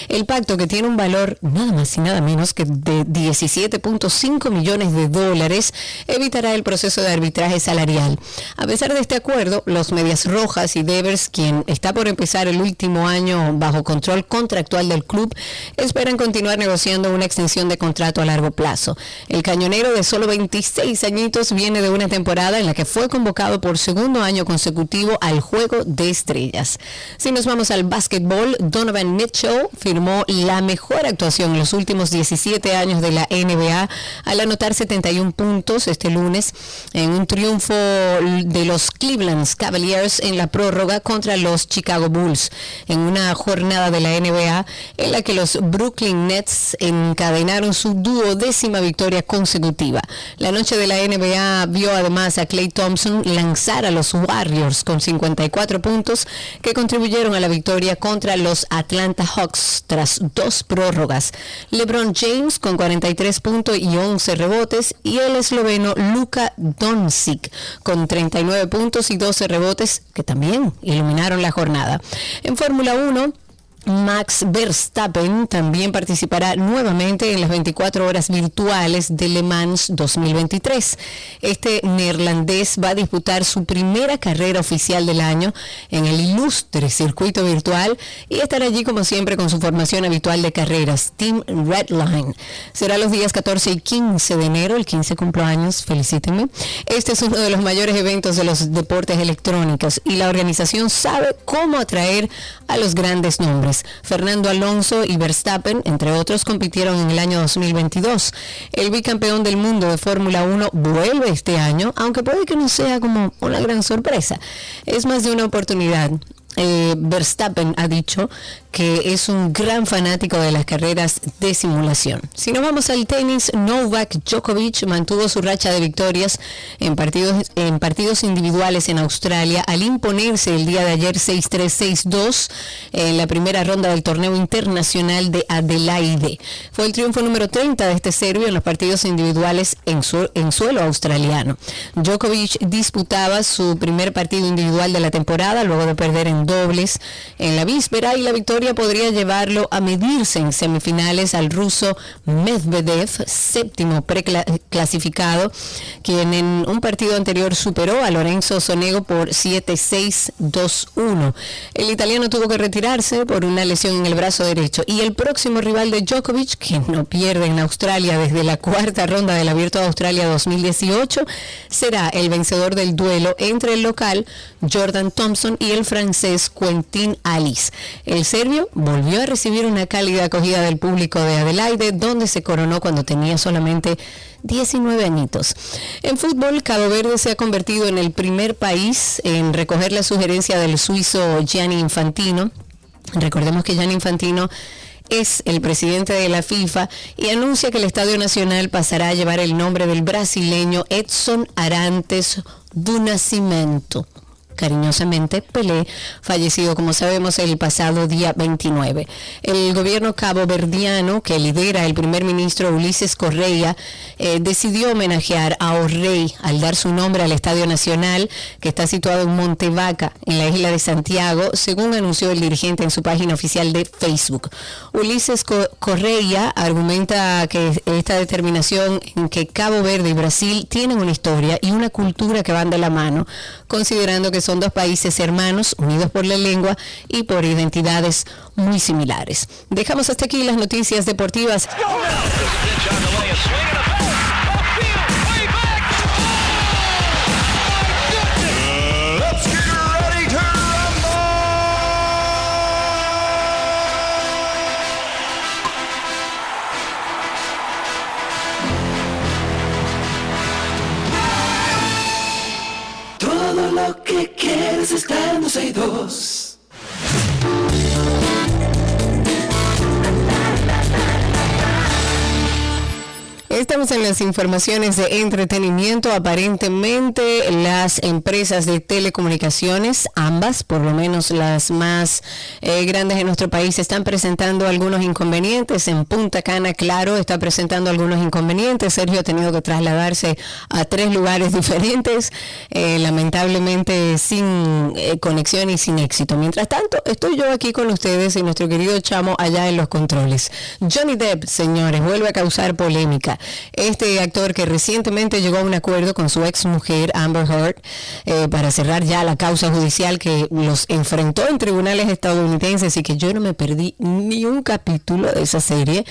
El pacto, que tiene un valor nada más y nada menos que de 17.5 millones de dólares, evitará el proceso de arbitraje salarial. A pesar de este acuerdo, los Medias Rojas y Devers, quien está por empezar el último año bajo control contractual del club, esperan continuar negociando una extensión de contrato a largo plazo. El cañonero de solo 26 añitos viene de una temporada en la que fue convocado por segundo año consecutivo al Juego de Estrellas. Si nos vamos al básquetbol, Donovan Mitchell firmó la mejor actuación en los últimos 17 años de la NBA al anotar 71 puntos este lunes en un triunfo de los Cleveland Cavaliers en la prórroga contra los Chicago Bulls en una jornada de la NBA en la que los Brooklyn Nets encadenaron su duodécima victoria victoria consecutiva. La noche de la NBA vio además a Clay Thompson lanzar a los Warriors con 54 puntos que contribuyeron a la victoria contra los Atlanta Hawks tras dos prórrogas. LeBron James con 43 puntos y 11 rebotes y el esloveno Luka Doncic con 39 puntos y 12 rebotes que también iluminaron la jornada. En Fórmula 1, Max Verstappen también participará nuevamente en las 24 horas virtuales de Le Mans 2023. Este neerlandés va a disputar su primera carrera oficial del año en el ilustre circuito virtual y estará allí como siempre con su formación habitual de carreras, Team Redline. Será los días 14 y 15 de enero, el 15 cumpleaños, felicítenme. Este es uno de los mayores eventos de los deportes electrónicos y la organización sabe cómo atraer a los grandes nombres. Fernando Alonso y Verstappen, entre otros, compitieron en el año 2022. El bicampeón del mundo de Fórmula 1 vuelve este año, aunque puede que no sea como una gran sorpresa. Es más de una oportunidad eh, Verstappen ha dicho que es un gran fanático de las carreras de simulación. Si nos vamos al tenis, Novak Djokovic mantuvo su racha de victorias en partidos, en partidos individuales en Australia al imponerse el día de ayer 6-3, 6-2 en la primera ronda del torneo internacional de Adelaide. Fue el triunfo número 30 de este serbio en los partidos individuales en, en suelo australiano. Djokovic disputaba su primer partido individual de la temporada luego de perder en dobles en la víspera y la victoria podría llevarlo a medirse en semifinales al ruso Medvedev, séptimo preclasificado, quien en un partido anterior superó a Lorenzo Sonego por 7-6-2-1. El italiano tuvo que retirarse por una lesión en el brazo derecho y el próximo rival de Djokovic, que no pierde en Australia desde la cuarta ronda del Abierto de Australia 2018, será el vencedor del duelo entre el local Jordan Thompson y el francés Quentin Alice. El serbio volvió a recibir una cálida acogida del público de Adelaide, donde se coronó cuando tenía solamente 19 añitos. En fútbol, Cabo Verde se ha convertido en el primer país en recoger la sugerencia del suizo Gianni Infantino. Recordemos que Gianni Infantino es el presidente de la FIFA y anuncia que el Estadio Nacional pasará a llevar el nombre del brasileño Edson Arantes do Nascimento cariñosamente Pelé, fallecido como sabemos el pasado día 29. El gobierno caboverdiano que lidera el primer ministro Ulises Correa eh, decidió homenajear a Orrey al dar su nombre al Estadio Nacional que está situado en Montevaca, en la isla de Santiago, según anunció el dirigente en su página oficial de Facebook. Ulises Correa argumenta que esta determinación en que Cabo Verde y Brasil tienen una historia y una cultura que van de la mano, considerando que son dos países hermanos, unidos por la lengua y por identidades muy similares. Dejamos hasta aquí las noticias deportivas. Quieres está en Estamos en las informaciones de entretenimiento. Aparentemente las empresas de telecomunicaciones, ambas, por lo menos las más eh, grandes en nuestro país, están presentando algunos inconvenientes. En Punta Cana, claro, está presentando algunos inconvenientes. Sergio ha tenido que trasladarse a tres lugares diferentes, eh, lamentablemente sin eh, conexión y sin éxito. Mientras tanto, estoy yo aquí con ustedes y nuestro querido chamo allá en los controles. Johnny Depp, señores, vuelve a causar polémica. Este actor que recientemente llegó a un acuerdo con su ex mujer Amber Heard eh, para cerrar ya la causa judicial que los enfrentó en tribunales estadounidenses y que yo no me perdí ni un capítulo de esa serie,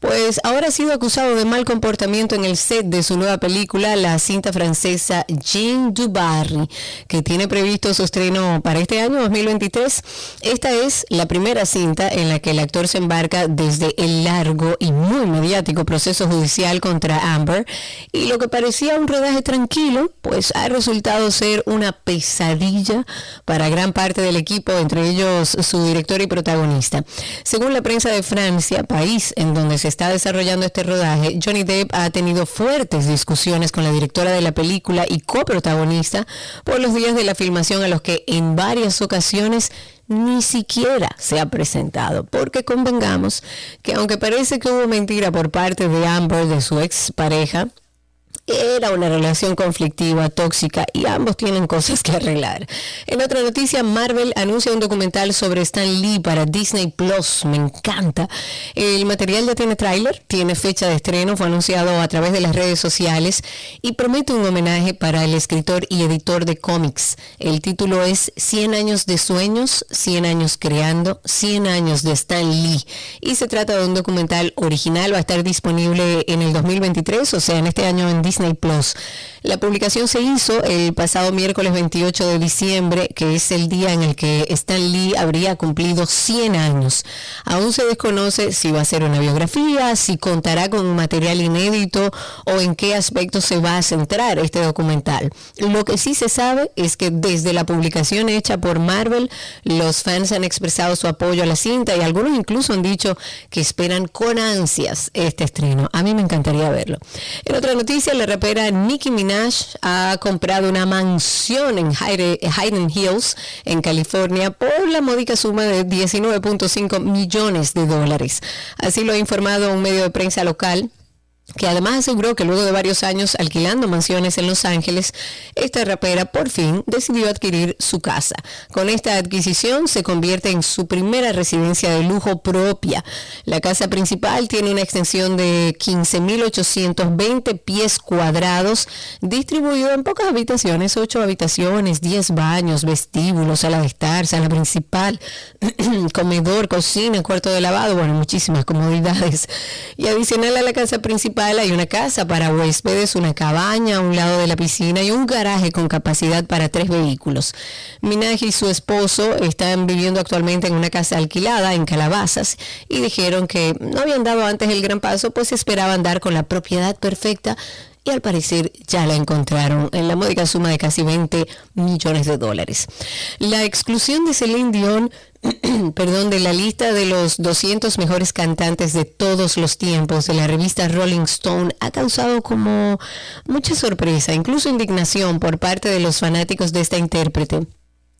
pues ahora ha sido acusado de mal comportamiento en el set de su nueva película, la cinta francesa Jean du Barry, que tiene previsto su estreno para este año 2023. Esta es la primera cinta en la que el actor se embarca desde el largo y muy mediático proceso judicial contra Amber y lo que parecía un rodaje tranquilo, pues ha resultado ser una pesadilla para gran parte del equipo, entre ellos su director y protagonista. Según la prensa de Francia, país en donde se está desarrollando este rodaje, Johnny Depp ha tenido fuertes discusiones con la directora de la película y coprotagonista por los días de la filmación a los que en varias ocasiones ni siquiera se ha presentado, porque convengamos que aunque parece que hubo mentira por parte de Amber, de su ex pareja, era una relación conflictiva, tóxica y ambos tienen cosas que arreglar. En otra noticia, Marvel anuncia un documental sobre Stan Lee para Disney Plus. Me encanta. El material ya tiene tráiler, tiene fecha de estreno, fue anunciado a través de las redes sociales y promete un homenaje para el escritor y editor de cómics. El título es 100 años de sueños, 100 años creando, 100 años de Stan Lee. Y se trata de un documental original, va a estar disponible en el 2023, o sea, en este año en Disney Disney Plus. La publicación se hizo el pasado miércoles 28 de diciembre, que es el día en el que Stan Lee habría cumplido 100 años. Aún se desconoce si va a ser una biografía, si contará con material inédito o en qué aspecto se va a centrar este documental. Lo que sí se sabe es que desde la publicación hecha por Marvel, los fans han expresado su apoyo a la cinta y algunos incluso han dicho que esperan con ansias este estreno. A mí me encantaría verlo. En otra noticia, la rapera Nicki Minaj ha comprado una mansión en Hayden Hills, en California, por la módica suma de 19.5 millones de dólares. Así lo ha informado un medio de prensa local que además aseguró que luego de varios años alquilando mansiones en Los Ángeles, esta rapera por fin decidió adquirir su casa. Con esta adquisición se convierte en su primera residencia de lujo propia. La casa principal tiene una extensión de 15.820 pies cuadrados, distribuido en pocas habitaciones, 8 habitaciones, 10 baños, vestíbulos, sala de estar, sala principal, comedor, cocina, cuarto de lavado, bueno, muchísimas comodidades. Y adicional a la casa principal, hay una casa para huéspedes, una cabaña a un lado de la piscina y un garaje con capacidad para tres vehículos. Minaj y su esposo están viviendo actualmente en una casa alquilada en Calabazas y dijeron que no habían dado antes el gran paso, pues esperaban dar con la propiedad perfecta y al parecer ya la encontraron en la módica suma de casi 20 millones de dólares. La exclusión de Celine Dion perdón, de la lista de los 200 mejores cantantes de todos los tiempos de la revista Rolling Stone ha causado como mucha sorpresa, incluso indignación por parte de los fanáticos de esta intérprete.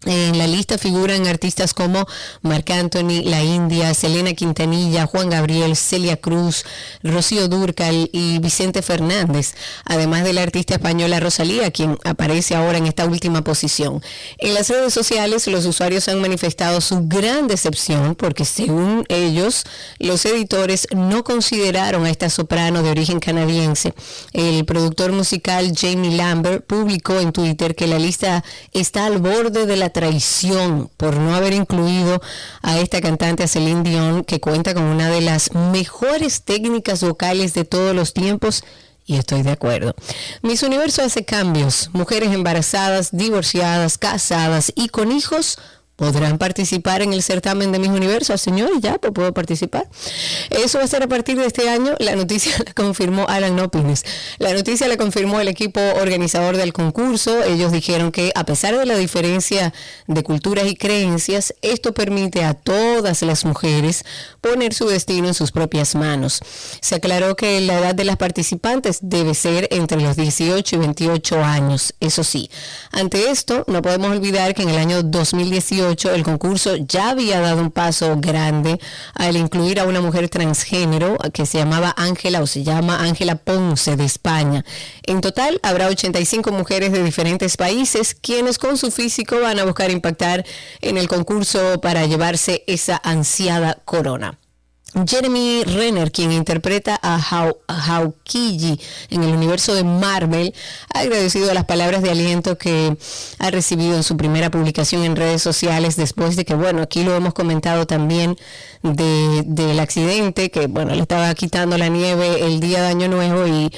En la lista figuran artistas como Marc Anthony, La India, Selena Quintanilla, Juan Gabriel, Celia Cruz, Rocío Durcal y Vicente Fernández, además de la artista española Rosalía, quien aparece ahora en esta última posición. En las redes sociales los usuarios han manifestado su gran decepción porque según ellos, los editores no consideraron a esta soprano de origen canadiense. El productor musical Jamie Lambert publicó en Twitter que la lista está al borde de la traición por no haber incluido a esta cantante, a Celine Dion, que cuenta con una de las mejores técnicas vocales de todos los tiempos y estoy de acuerdo. Miss Universo hace cambios. Mujeres embarazadas, divorciadas, casadas y con hijos podrán participar en el certamen de Mis Universo. Señor, ya, pues puedo participar. Eso va a ser a partir de este año. La noticia la confirmó Alan Nopines. La noticia la confirmó el equipo organizador del concurso. Ellos dijeron que a pesar de la diferencia de culturas y creencias, esto permite a todas las mujeres poner su destino en sus propias manos. Se aclaró que la edad de las participantes debe ser entre los 18 y 28 años. Eso sí, ante esto no podemos olvidar que en el año 2018 el concurso ya había dado un paso grande al incluir a una mujer transgénero que se llamaba Ángela o se llama Ángela Ponce de España. En total habrá 85 mujeres de diferentes países quienes con su físico van a buscar impactar en el concurso para llevarse esa ansiada corona. Jeremy Renner, quien interpreta a Haukiji en el universo de Marvel, ha agradecido las palabras de aliento que ha recibido en su primera publicación en redes sociales después de que, bueno, aquí lo hemos comentado también del accidente, que, bueno, le estaba quitando la nieve el día de Año Nuevo y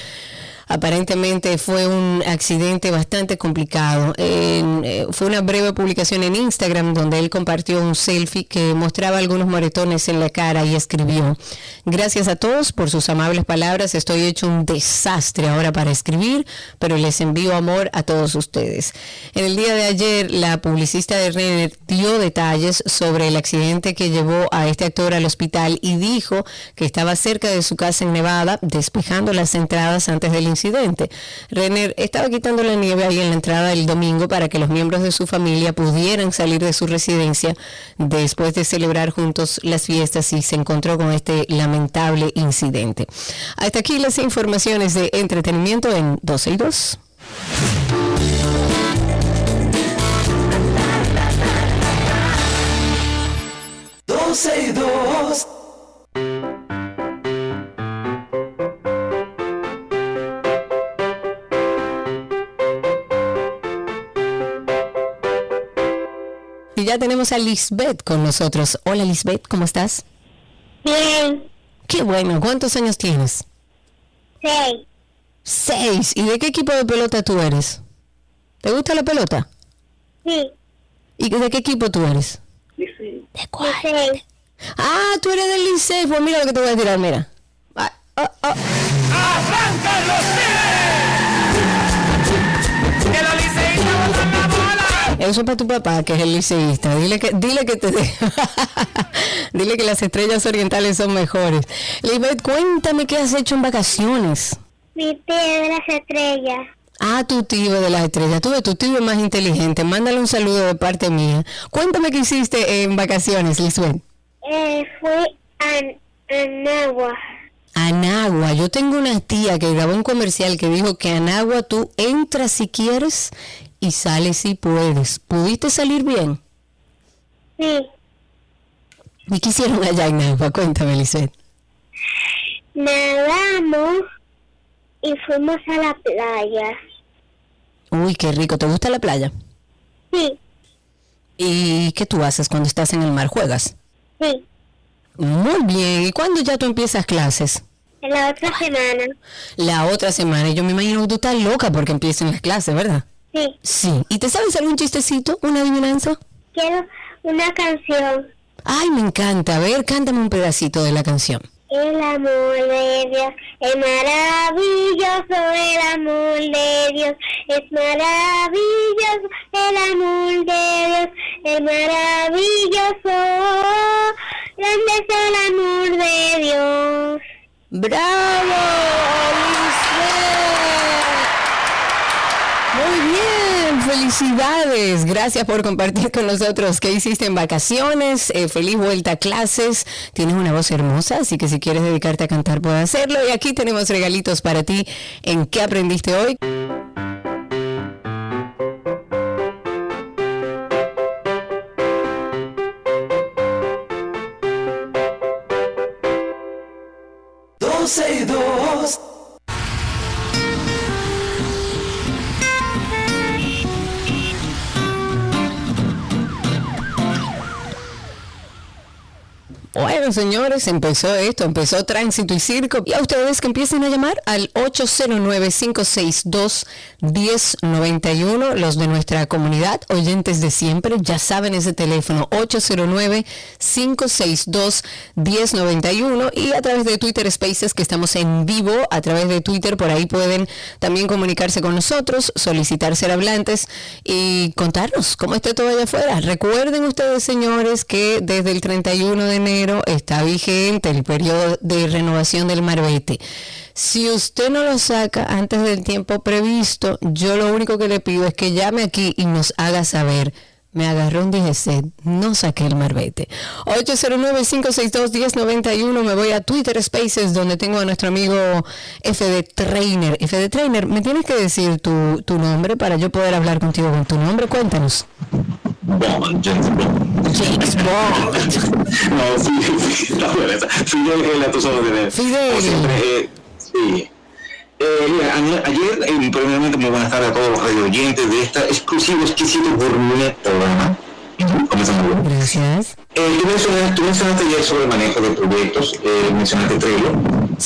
Aparentemente fue un accidente bastante complicado. Eh, fue una breve publicación en Instagram donde él compartió un selfie que mostraba algunos moretones en la cara y escribió, gracias a todos por sus amables palabras, estoy hecho un desastre ahora para escribir, pero les envío amor a todos ustedes. En el día de ayer, la publicista de Renner dio detalles sobre el accidente que llevó a este actor al hospital y dijo que estaba cerca de su casa en Nevada, despejando las entradas antes del incidente. Renner estaba quitando la nieve ahí en la entrada del domingo para que los miembros de su familia pudieran salir de su residencia después de celebrar juntos las fiestas y se encontró con este lamentable incidente. Hasta aquí las informaciones de entretenimiento en 12 y 2. y 2. Ya tenemos a Lisbeth con nosotros. Hola Lisbeth, ¿cómo estás? Bien. Qué bueno, ¿cuántos años tienes? Seis. Seis. ¿Y de qué equipo de pelota tú eres? ¿Te gusta la pelota? Sí. ¿Y de qué equipo tú eres? Licey. Ah, tú eres del Licey. Pues mira lo que te voy a tirar, mira. Ah, ah, ah. Eso es para tu papá, que es el liceísta. Dile que, dile que te dile que las estrellas orientales son mejores. Lisbeth, cuéntame qué has hecho en vacaciones. Mi tío de las estrellas. Ah, tu tío de las estrellas. Tú tu tío es más inteligente. Mándale un saludo de parte mía. Cuéntame qué hiciste en vacaciones, Lisbeth. Eh, fui a, a Nagua. Anagua. Yo tengo una tía que grabó un comercial que dijo que Anagua tú entras si quieres y sales si puedes. ¿Pudiste salir bien? Sí. ¿Y qué hicieron allá en Anagua? Cuéntame, Lisbeth. Nadamos y fuimos a la playa. Uy, qué rico. ¿Te gusta la playa? Sí, ¿Y qué tú haces cuando estás en el mar? ¿Juegas? sí. Muy bien. ¿Y cuándo ya tú empiezas clases? La otra semana. La otra semana. Yo me imagino que tú estás loca porque empiezan las clases, ¿verdad? Sí. Sí. ¿Y te sabes algún chistecito? ¿Una adivinanza? Quiero una canción. Ay, me encanta. A ver, cántame un pedacito de la canción. El amor de Dios es maravilloso, el amor de Dios es maravilloso, el amor de Dios es maravilloso, grande es el amor de Dios. ¡Bravo! Muy bien, felicidades. Gracias por compartir con nosotros qué hiciste en vacaciones. Eh, feliz vuelta a clases. Tienes una voz hermosa, así que si quieres dedicarte a cantar, puedes hacerlo. Y aquí tenemos regalitos para ti en qué aprendiste hoy. Bueno, señores, empezó esto, empezó Tránsito y Circo. Y a ustedes que empiecen a llamar al 809-562-1091, los de nuestra comunidad, oyentes de siempre, ya saben ese teléfono, 809-562-1091 y a través de Twitter Spaces, que estamos en vivo, a través de Twitter, por ahí pueden también comunicarse con nosotros, solicitar ser hablantes y contarnos cómo está todo allá afuera. Recuerden ustedes, señores, que desde el 31 de enero está vigente el periodo de renovación del marbete. Si usted no lo saca antes del tiempo previsto, yo lo único que le pido es que llame aquí y nos haga saber. Me agarró un DGC, no saqué el marbete. 809-562-1091, me voy a Twitter Spaces donde tengo a nuestro amigo FD Trainer. FD Trainer, ¿me tienes que decir tu, tu nombre para yo poder hablar contigo con tu nombre? Cuéntanos. Bond, James Bond. James Bond. No, sí, sí, está buena esa. Fidel Gela, tú sabes de Fidel. Siempre, eh, sí. Eh, mira, ayer, eh, primeramente, muy buenas tardes a todos los radio oyentes de esta exclusivo, exquisito gourmet programa. Comenzamos bien. Gracias. Eh, tú, mencionaste, tú mencionaste ayer sobre el manejo de proyectos, eh, mencionaste Trello.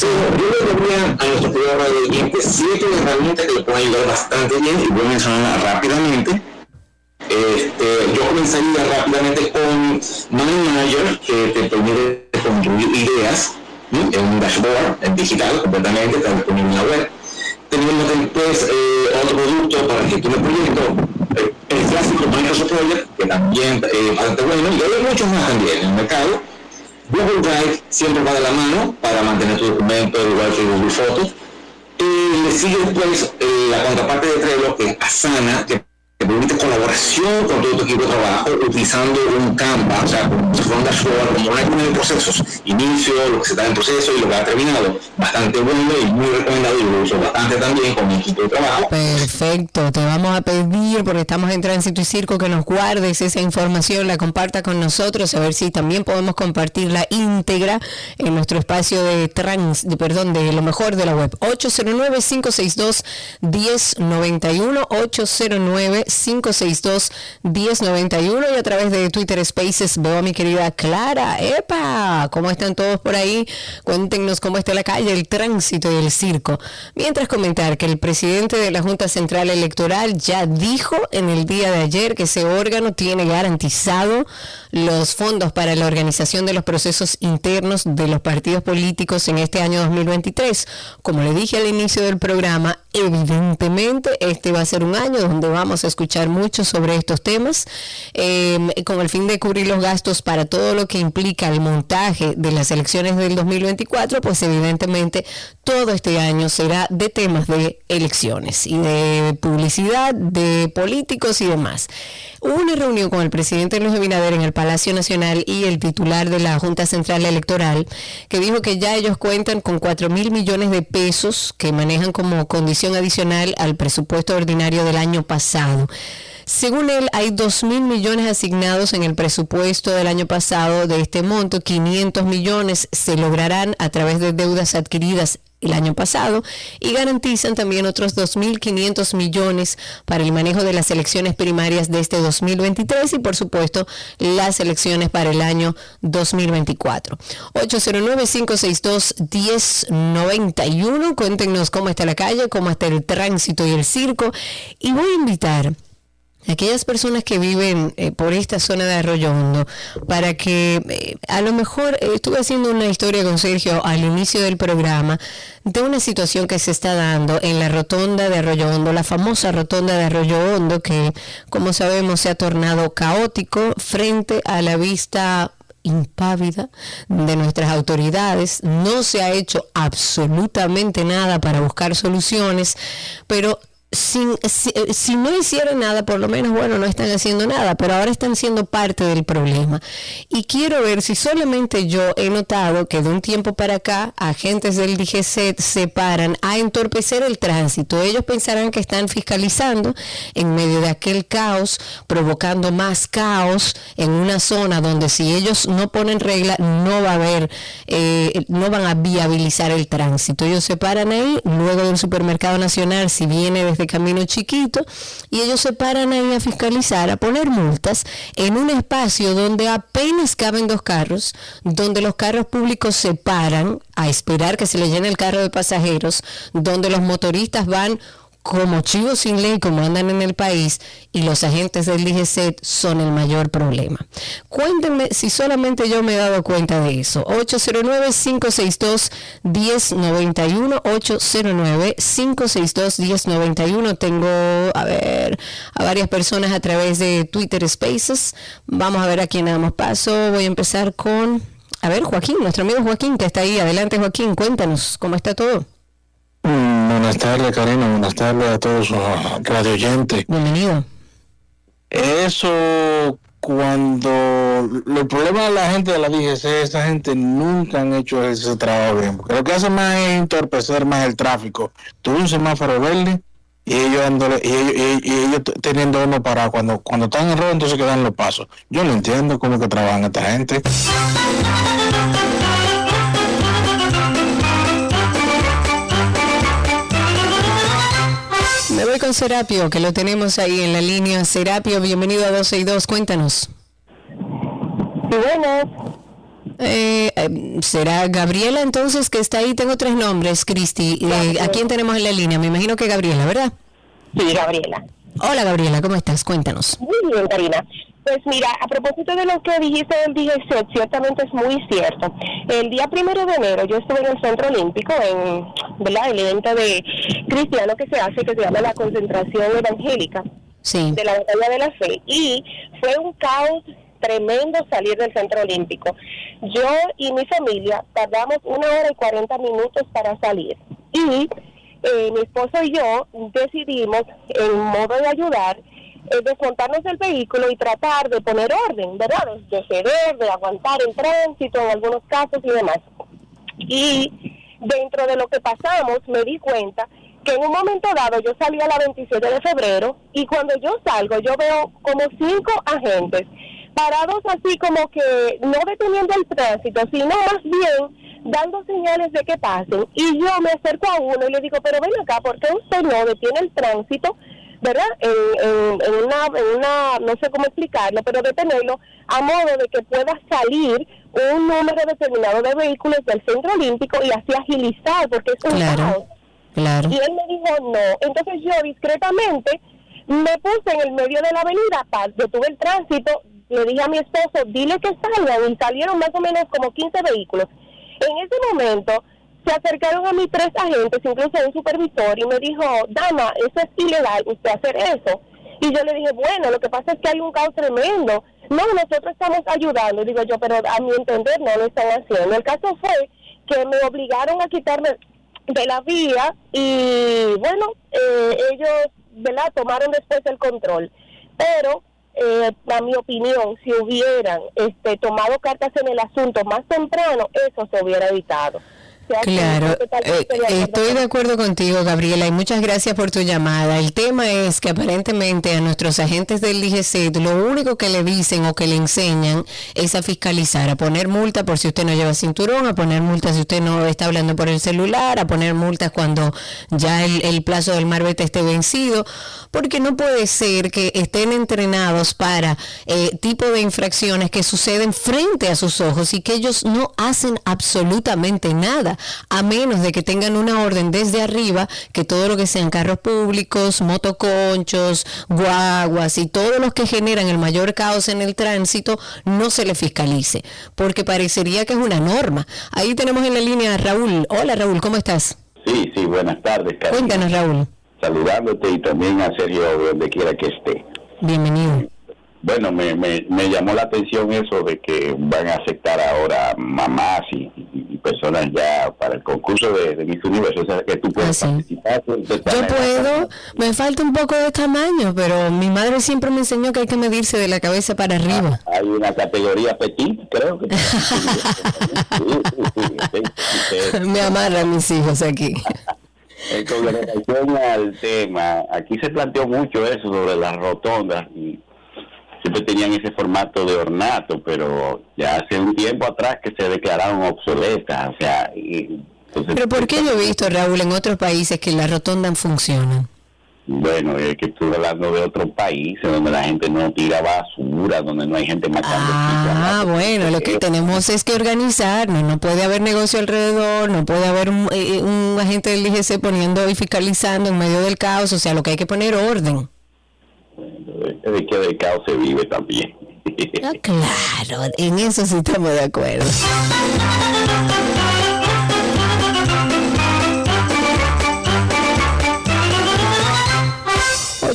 Pero yo le daría a nuestro programa de oyentes siete herramientas que le pueden ayudar bastante bien y voy a mencionarlas rápidamente. Este, yo comenzaría rápidamente con Money Manager, que te permite construir ideas ¿sí? en un dashboard digital completamente, está en la web. Tenemos después eh, otro producto para gestión de proyectos, eh, el clásico Microsoft Project, que también es bastante bueno, y hay muchos más también en el mercado. Google Drive siempre va de la mano para mantener tu documento, igual que Google Fotos. Y le sigue después eh, la contraparte de Trello, que es Asana, que te permite colaboración con todo tu equipo de trabajo utilizando un Canva, o sea, como si fuera un dashboard, como una de procesos, inicio, lo que se está en proceso y lo que ha terminado. Bastante bueno y muy recomendado y lo uso bastante también con mi equipo de trabajo. Perfecto, te vamos a pedir, porque estamos en tránsito y circo, que nos guardes esa información, la comparta con nosotros, a ver si también podemos compartirla íntegra en nuestro espacio de trans, de, perdón, de lo mejor de la web. 809-562-1091, 809-562-1091 y a través de Twitter Spaces veo a mi querida Clara. ¡Epa! ¿Cómo están todos por ahí? Cuéntenos cómo está la calle, el tránsito y el circo. Mientras comentar que el presidente de la Junta Central Electoral ya dijo en el día de ayer que ese órgano tiene garantizado los fondos para la organización de los procesos internos de los partidos políticos en este año 2023. Como le dije al inicio del programa, evidentemente este va a ser un año donde vamos a escuchar mucho sobre estos temas, em, con el fin de cubrir los gastos para todo lo que implica el montaje de las elecciones del 2024, pues evidentemente todo este año será de temas de elecciones y de publicidad, de políticos y demás. Hubo una reunión con el presidente Luis Abinader en el Palacio Nacional y el titular de la Junta Central Electoral, que dijo que ya ellos cuentan con 4 mil millones de pesos que manejan como condición adicional al presupuesto ordinario del año pasado. Según él, hay 2 mil millones asignados en el presupuesto del año pasado de este monto. 500 millones se lograrán a través de deudas adquiridas el año pasado y garantizan también otros 2.500 millones para el manejo de las elecciones primarias de este 2023 y por supuesto las elecciones para el año 2024. 809-562-1091, cuéntenos cómo está la calle, cómo está el tránsito y el circo y voy a invitar aquellas personas que viven eh, por esta zona de Arroyo Hondo, para que eh, a lo mejor eh, estuve haciendo una historia con Sergio al inicio del programa de una situación que se está dando en la rotonda de Arroyo Hondo, la famosa rotonda de Arroyo Hondo, que como sabemos se ha tornado caótico frente a la vista impávida de nuestras autoridades, no se ha hecho absolutamente nada para buscar soluciones, pero eh, si, no hicieron nada, por lo menos, bueno, no están haciendo nada, pero ahora están siendo parte del problema. Y quiero ver si solamente yo he notado que de un tiempo para acá, agentes del DGC se paran a entorpecer el tránsito. Ellos pensarán que están fiscalizando en medio de aquel caos, provocando más caos en una zona donde si ellos no ponen regla, no va a haber, eh, no van a viabilizar el tránsito. Ellos se paran ahí, luego del supermercado nacional, si viene de camino chiquito y ellos se paran ahí a fiscalizar, a poner multas en un espacio donde apenas caben dos carros, donde los carros públicos se paran a esperar que se les llene el carro de pasajeros, donde los motoristas van como chivos sin ley como andan en el país y los agentes del DGC son el mayor problema. Cuéntenme si solamente yo me he dado cuenta de eso. 809-562-1091, 809-562-1091. Tengo, a ver, a varias personas a través de Twitter Spaces. Vamos a ver a quién damos paso. Voy a empezar con, a ver, Joaquín, nuestro amigo Joaquín que está ahí. Adelante, Joaquín, cuéntanos cómo está todo. Mm, buenas tardes, Karina. Buenas tardes a todos los radio oyentes. Bienvenido. Eso cuando el problema de la gente de la DGC, esa gente nunca han hecho ese trabajo bien. lo que hace más es entorpecer más el tráfico. Tuve un semáforo verde y ellos, y ellos, teniendo uno para cuando cuando están en rojo entonces quedan los pasos. Yo no entiendo cómo que trabajan esta gente. Voy con Serapio, que lo tenemos ahí en la línea. Serapio, bienvenido a 12 y 2, cuéntanos. Bueno. Eh, em, ¿Será Gabriela entonces que está ahí? Tengo tres nombres, Cristi. Eh, ¿A quién tenemos en la línea? Me imagino que Gabriela, ¿verdad? Sí, Gabriela. Hola Gabriela, ¿cómo estás? Cuéntanos. Muy bien, Karina. Pues mira, a propósito de lo que dijiste del DGC, ciertamente es muy cierto. El día primero de enero yo estuve en el Centro Olímpico, en ¿verdad? el evento de cristiano que se hace, que se llama la concentración evangélica de la batalla de la fe, y fue un caos tremendo salir del Centro Olímpico. Yo y mi familia tardamos una hora y cuarenta minutos para salir. Y eh, mi esposo y yo decidimos, en modo de ayudar, es desmontarnos del vehículo y tratar de poner orden, ¿verdad? De ceder, de aguantar el tránsito en algunos casos y demás. Y dentro de lo que pasamos me di cuenta que en un momento dado yo salí a la 27 de febrero y cuando yo salgo yo veo como cinco agentes parados así como que no deteniendo el tránsito, sino más bien dando señales de que pasen. Y yo me acerco a uno y le digo, pero ven acá, ¿por qué usted no detiene el tránsito? ¿Verdad? En, en, en una, en una, no sé cómo explicarlo, pero detenerlo a modo de que pueda salir un número determinado de vehículos del centro olímpico y así agilizar, porque es un Claro. caos. Claro. Y él me dijo no. Entonces yo discretamente me puse en el medio de la avenida, detuve el tránsito, le dije a mi esposo, dile que salgan y salieron más o menos como 15 vehículos. En ese momento se acercaron a mí tres agentes, incluso un supervisor, y me dijo, dama, eso es ilegal, usted hacer eso. Y yo le dije, bueno, lo que pasa es que hay un caos tremendo. No, nosotros estamos ayudando. Digo yo, pero a mi entender no lo están haciendo. El caso fue que me obligaron a quitarme de la vía y bueno, eh, ellos ¿verdad? tomaron después el control. Pero, eh, a mi opinión, si hubieran este, tomado cartas en el asunto más temprano, eso se hubiera evitado. Claro, eh, estoy de acuerdo contigo, Gabriela, y muchas gracias por tu llamada. El tema es que aparentemente a nuestros agentes del DGC lo único que le dicen o que le enseñan es a fiscalizar, a poner multa por si usted no lleva cinturón, a poner multas si usted no está hablando por el celular, a poner multas cuando ya el, el plazo del marbete esté vencido, porque no puede ser que estén entrenados para eh, tipo de infracciones que suceden frente a sus ojos y que ellos no hacen absolutamente nada, a menos de que tengan una orden desde arriba que todo lo que sean carros públicos, motoconchos, guaguas y todos los que generan el mayor caos en el tránsito no se le fiscalice, porque parecería que es una norma. Ahí tenemos en la línea a Raúl. Hola Raúl, ¿cómo estás? Sí, sí, buenas tardes. Cuéntanos Raúl. Saludándote y también a Sergio donde quiera que esté. Bienvenido. Bueno, me, me, me llamó la atención eso de que van a aceptar ahora mamás y, y- y personas ya para el concurso de, de Miss Universo, o sea, que tú puedes Ah, participar. Yo puedo, me falta un poco de tamaño, pero mi madre siempre me enseñó que hay que medirse de la cabeza para arriba. Hay una categoría petit, creo que. Me amarran mis hijos aquí. Con relación al tema, aquí se planteó mucho eso sobre las rotondas y siempre tenían ese formato de ornato, pero ya hace un tiempo atrás que se declararon obsoletas, o sea, y, entonces, Pero ¿por qué yo he visto, Raúl, en otros países que las rotondas funcionan? Bueno, es que estoy hablando de otros países donde la gente no tira basura, donde no hay gente matando. Ah, bueno, lo que tenemos es que organizarnos, no puede haber negocio alrededor, no puede haber un, eh, un agente del IGC poniendo y fiscalizando en medio del caos, o sea, lo que hay que poner orden. De que del caos se vive también. Ah, claro, en eso sí estamos de acuerdo.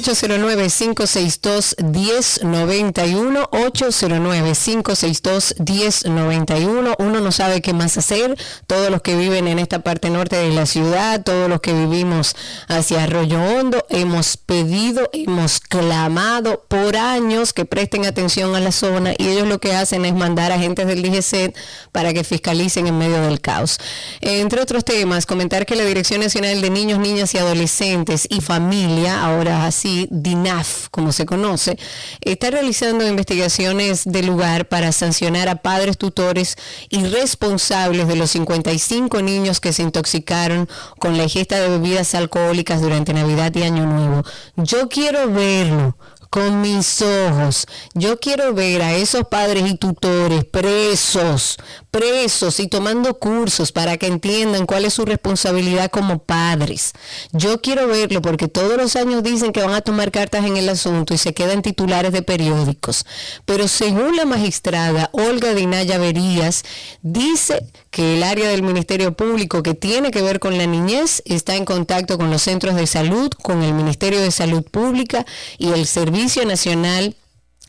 ...809-562-1091... ...809-562-1091... ...uno no sabe qué más hacer... ...todos los que viven en esta parte norte de la ciudad... ...todos los que vivimos hacia Arroyo Hondo... ...hemos pedido, hemos clamado por años... ...que presten atención a la zona... ...y ellos lo que hacen es mandar agentes del DGC... ...para que fiscalicen en medio del caos. Entre otros temas, comentar que la Dirección Nacional de Niños, Niñas y Adolescentes y Familia, ahora así DINAF, como se conoce, está realizando investigaciones de lugar para sancionar a padres, tutores y responsables de los 55 niños que se intoxicaron con la ingesta de bebidas alcohólicas durante Navidad y Año Nuevo. Yo quiero verlo con mis ojos. Yo quiero ver a esos padres y tutores presos, presos y tomando cursos para que entiendan cuál es su responsabilidad como padres. Yo quiero verlo porque todos los años dicen que van a tomar cartas en el asunto y se quedan titulares de periódicos. Pero según la magistrada Olga Dinaya Verías, dice que el área del Ministerio Público que tiene que ver con la niñez está en contacto con los centros de salud, con el Ministerio de Salud Pública y el Servicio Nacional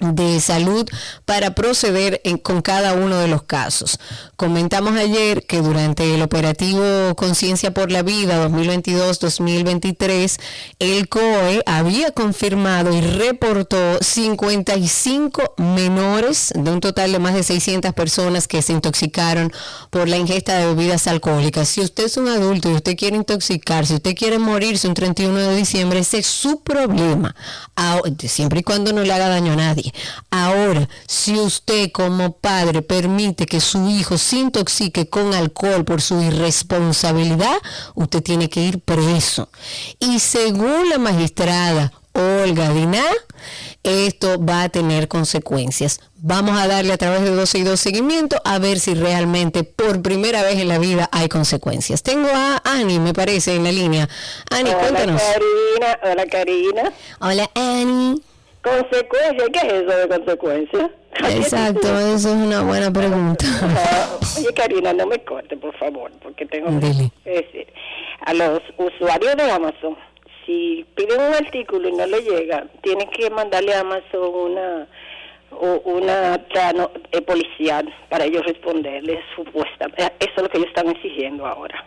de salud para proceder en- con cada uno de los casos. Comentamos ayer que durante el operativo Conciencia por la Vida 2022-2023, el COE había confirmado y reportó 55 menores de un total de más de 600 personas que se intoxicaron por la ingesta de bebidas alcohólicas. Si usted es un adulto y usted quiere intoxicarse, si usted quiere morirse un 31 de diciembre, ese es su problema, Ah, siempre y cuando no le haga daño a nadie. Ahora, si usted como padre permite que su hijo se intoxique con alcohol por su irresponsabilidad, usted tiene que ir preso. Y según la magistrada Olga Diná, esto va a tener consecuencias. Vamos a darle a través de 12 y 2 seguimiento a ver si realmente por primera vez en la vida hay consecuencias. Tengo a Ani, me parece, en la línea. Ani, Hola cuéntanos. Karina, hola Karina. Hola Ani. Consecuencias, ¿qué es eso de consecuencias? Exacto, eso es una buena pregunta. Oye Karina, no me corte, por favor, porque tengo que decir. A los usuarios de Amazon, si piden un artículo y no le llega, tienen que mandarle a Amazon una una nota no- eh, policial para ellos responderles supuesta. eh, Eso es lo que ellos están exigiendo ahora.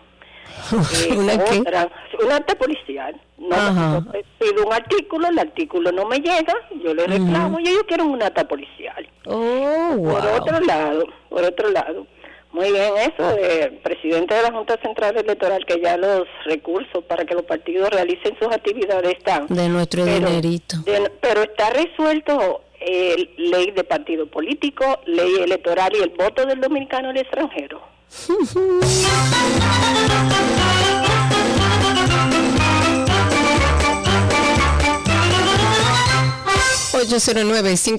Eh, ¿Una qué? otra, un acta policial. No, pido un artículo, el artículo no me llega, yo le reclamo y ellos quieren un acta policial. Oh, wow. Por otro lado, por otro lado, muy bien eso del presidente de la Junta Central Electoral que ya los recursos para que los partidos realicen sus actividades están. De nuestro Pero- dinerito. de- pero está resuelto eh, ley de partido político, ley electoral y el voto del dominicano al extranjero.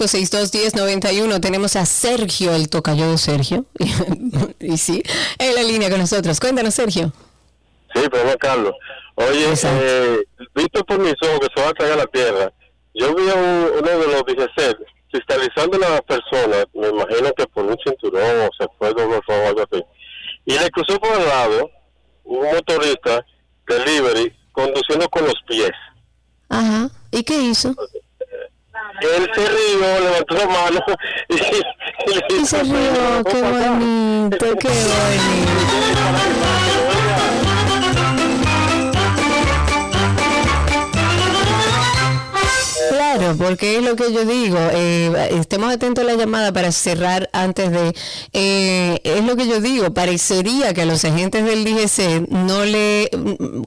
809-562-1091. Tenemos a Sergio, el tocayo de Sergio. y sí, en la línea con nosotros. Cuéntanos, Sergio. Sí, pero Carlos. Oye, eh, visto por mis ojos que se va a tragar la tierra, yo vi a un- uno de los DGC fiscalizando a las personas, me imagino que por un cinturón o se fue doble rojo o algo así, cruzó por el lado un motorista delivery conduciendo con los pies. Ajá. ¿Y qué hizo? Él se rió, levantó la mano y, y Y se rió. Qué bonito, qué bonito. Porque es lo que yo digo. eh, estemos atentos a la llamada para cerrar antes de. eh, es lo que yo digo. Parecería que a los agentes del DGC no le.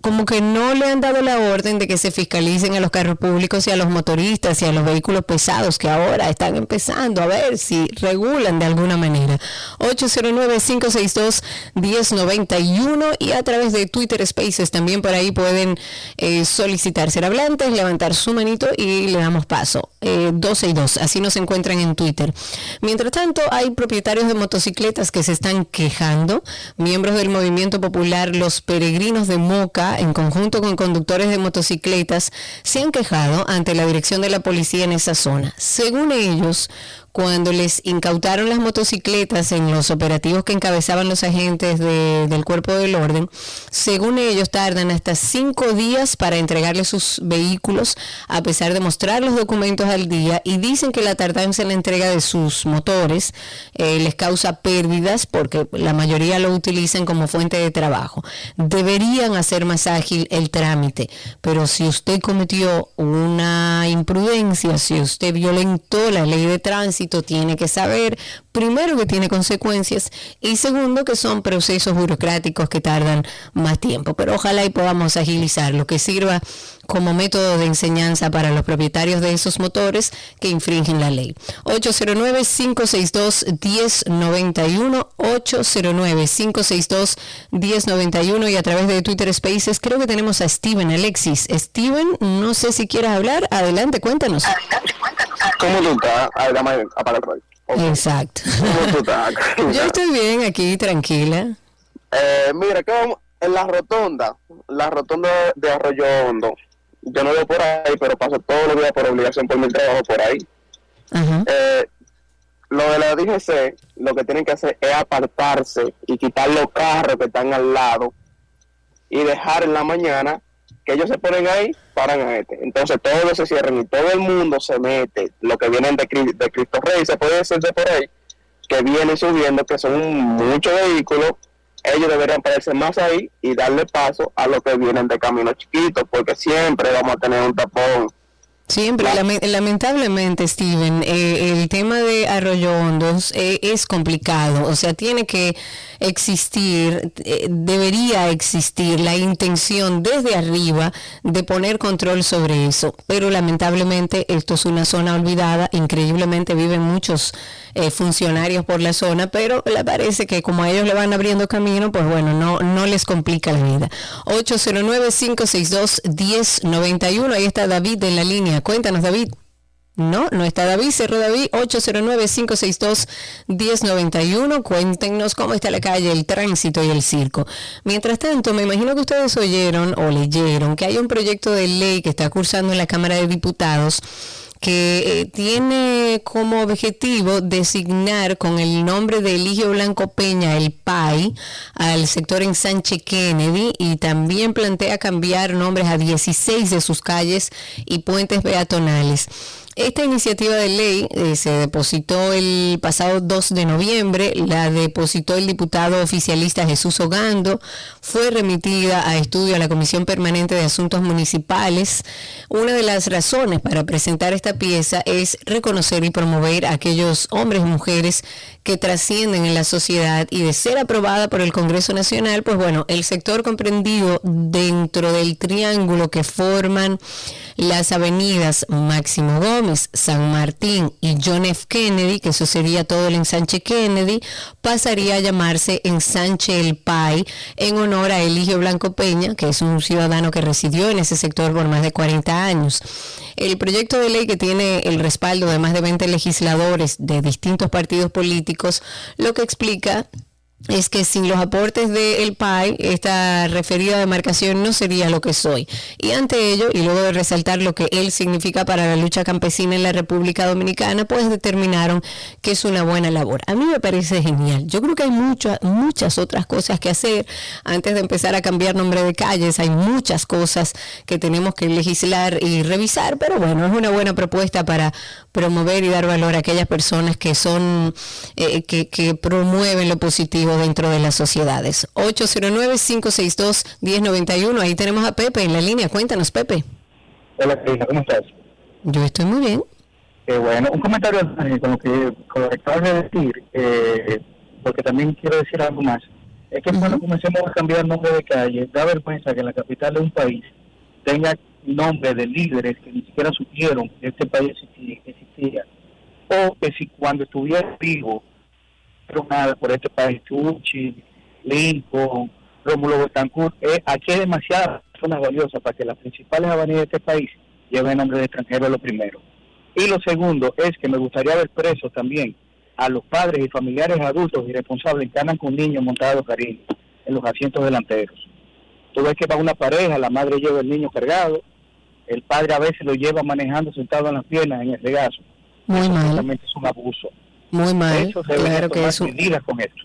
como que no le han dado la orden de que se fiscalicen a los carros públicos y a los motoristas y a los vehículos pesados que ahora están empezando a ver si regulan de alguna manera. 809-562-1091 y a través de Twitter Spaces también por ahí pueden eh, solicitar ser hablantes, levantar su manito y le damos paso. Eh, 12 y 2, así nos encuentran en Twitter. Mientras tanto, hay propietarios de motocicletas que se están quejando, miembros del movimiento popular Los Peregrinos de Moca, en conjunto con conductores de motocicletas, se han quejado ante la dirección de la policía en esa zona. Según ellos, cuando les incautaron las motocicletas en los operativos que encabezaban los agentes de- del cuerpo del orden, según ellos tardan hasta cinco días para entregarle sus vehículos a pesar de mostrar los documentos al día y dicen que la tardanza en la entrega de sus motores eh, les causa pérdidas porque la mayoría lo utilizan como fuente de trabajo. Deberían hacer más ágil el trámite, pero si usted cometió una imprudencia, si usted violentó la ley de tránsito, tiene que saber primero que tiene consecuencias y segundo que son procesos burocráticos que tardan más tiempo. Pero ojalá y podamos agilizar lo que sirva como método de enseñanza para los propietarios de esos motores que infringen la ley. 809-562-1091, 809-562-1091 y a través de Twitter Spaces creo que tenemos a Steven Alexis. Steven, no sé si quieres hablar, adelante, cuéntanos. ¿Cómo tú? Exacto. ¿Cómo tú estás? Yo estoy bien aquí, tranquila. Eh, mira, que vamos en la rotonda, la rotonda de Arroyo Hondo. Yo no vivo por ahí, pero paso todos los días por obligación por mi trabajo por ahí. Ajá. Eh, lo de la DGC, lo que tienen que hacer es apartarse y quitar los carros que están al lado y dejar en la mañana que ellos se ponen ahí, paran a este. Entonces todos se cierran y todo el mundo se mete. Lo que vienen de, de Cristo Rey, se puede decir de por ahí, que vienen subiendo, que son muchos vehículos. Ellos deberían pararse más ahí y darle paso a los que vienen de caminos chiquitos, porque siempre vamos a tener un tapón Siempre, lame- lamentablemente, Steven, eh, el tema de Arroyo Hondos eh, es complicado. O sea, tiene que existir, eh, debería existir la intención desde arriba de poner control sobre eso. Pero lamentablemente esto es una zona olvidada. Increíblemente viven muchos eh, funcionarios por la zona, pero le parece que como a ellos le van abriendo camino, pues bueno, no, no les complica la vida. 809-562-1091. Ahí está David en la línea. Cuéntanos, David. No, no está David, cerró David, 809-562-1091. Cuéntenos cómo está la calle, el tránsito y el circo. Mientras tanto, me imagino que ustedes oyeron o leyeron que hay un proyecto de ley que está cursando en la Cámara de Diputados que eh, tiene como objetivo designar con el nombre de Eligio Blanco Peña, el PAI, al sector en Sánchez Kennedy y también plantea cambiar nombres a 16 de sus calles y puentes peatonales. Esta iniciativa de ley eh, se depositó el pasado 2 de noviembre, la depositó el diputado oficialista Jesús Ogando, fue remitida a estudio a la Comisión Permanente de Asuntos Municipales. Una de las razones para presentar esta pieza es reconocer y promover a aquellos hombres y mujeres que trascienden en la sociedad y de ser aprobada por el Congreso Nacional, pues bueno, el sector comprendido dentro del triángulo que forman las avenidas Máximo Gómez, San Martín y John F. Kennedy, que eso sería todo el ensanche Kennedy, pasaría a llamarse ensanche El Pai en honor a Eligio Blanco Peña, que es un ciudadano que residió en ese sector por más de 40 años. El proyecto de ley que tiene el respaldo de más de 20 legisladores de distintos partidos políticos, lo que explica es que sin los aportes del PAI, esta referida demarcación no sería lo que soy. Y ante ello, y luego de resaltar lo que él significa para la lucha campesina en la República Dominicana, pues determinaron que es una buena labor. A mí me parece genial. Yo creo que hay muchas muchas otras cosas que hacer antes de empezar a cambiar nombre de calles. Hay muchas cosas que tenemos que legislar y revisar, pero bueno, es una buena propuesta para promover y dar valor a aquellas personas que son, eh, que promueven lo positivo dentro de las sociedades. 809-562-1091. Ahí tenemos a Pepe en la línea. Cuéntanos, Pepe. Hola, Karina, ¿cómo estás? Yo estoy muy bien. Eh, bueno, un comentario eh, con lo que, con lo que acabas de decir, eh, porque también quiero decir algo más. Es que cuando comencemos a cambiar nombre de calle, da vergüenza que en la capital de un país tenga nombre de líderes que ni siquiera supieron que este país existía. O que si cuando estuviera vivo, nada por este país, Chuchi, Lincoln, Rómulo Betancourt, eh, aquí hay demasiadas personas valiosas para que las principales avenidas de este país lleven nombre de extranjero lo primero. Y lo segundo es que me gustaría ver presos también a los padres y familiares adultos irresponsables que andan con niños montados cariño en los asientos delanteros. Tú ves que va una pareja, la madre lleva el niño cargado, el padre a veces lo lleva manejando sentado en las piernas en el regazo. Muy mal. Realmente es un abuso. Muy mal. Se Claro que es un- medidas con esto.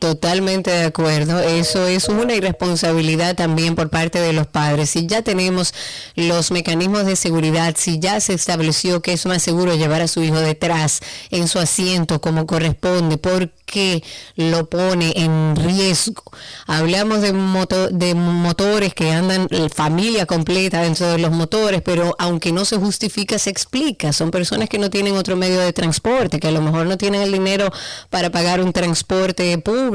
Totalmente de acuerdo. Eso es una irresponsabilidad también por parte de los padres. Si ya tenemos los mecanismos de seguridad, si ya se estableció que es más seguro llevar a su hijo detrás en su asiento como corresponde, ¿por qué lo pone en riesgo? Hablamos de, moto- de motores que andan eh, familia completa dentro de los motores, pero aunque no se justifica, se explica. Son personas que no tienen otro medio de transporte, que a lo mejor no tienen el dinero para pagar un transporte público.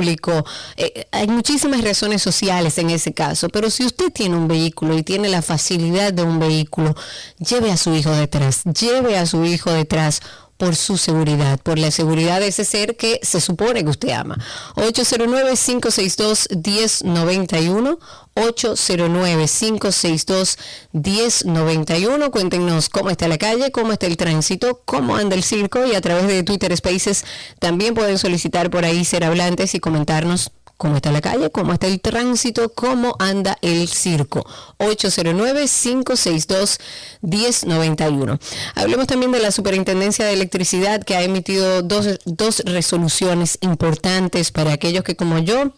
Eh, hay muchísimas razones sociales en ese caso, pero si usted tiene un vehículo y tiene la facilidad de un vehículo, lleve a su hijo detrás, lleve a su hijo detrás por su seguridad, por la seguridad de ese ser que se supone que usted ama. 809-562-1091, 809-562-1091. Cuéntenos cómo está la calle, cómo está el tránsito, cómo anda el circo y a través de Twitter Spaces también pueden solicitar por ahí ser hablantes y comentarnos cómo está la calle, cómo está el tránsito, cómo anda el circo. 809-562-1091. Hablemos también de la Superintendencia de Electricidad que ha emitido dos, dos resoluciones importantes para aquellos que como yo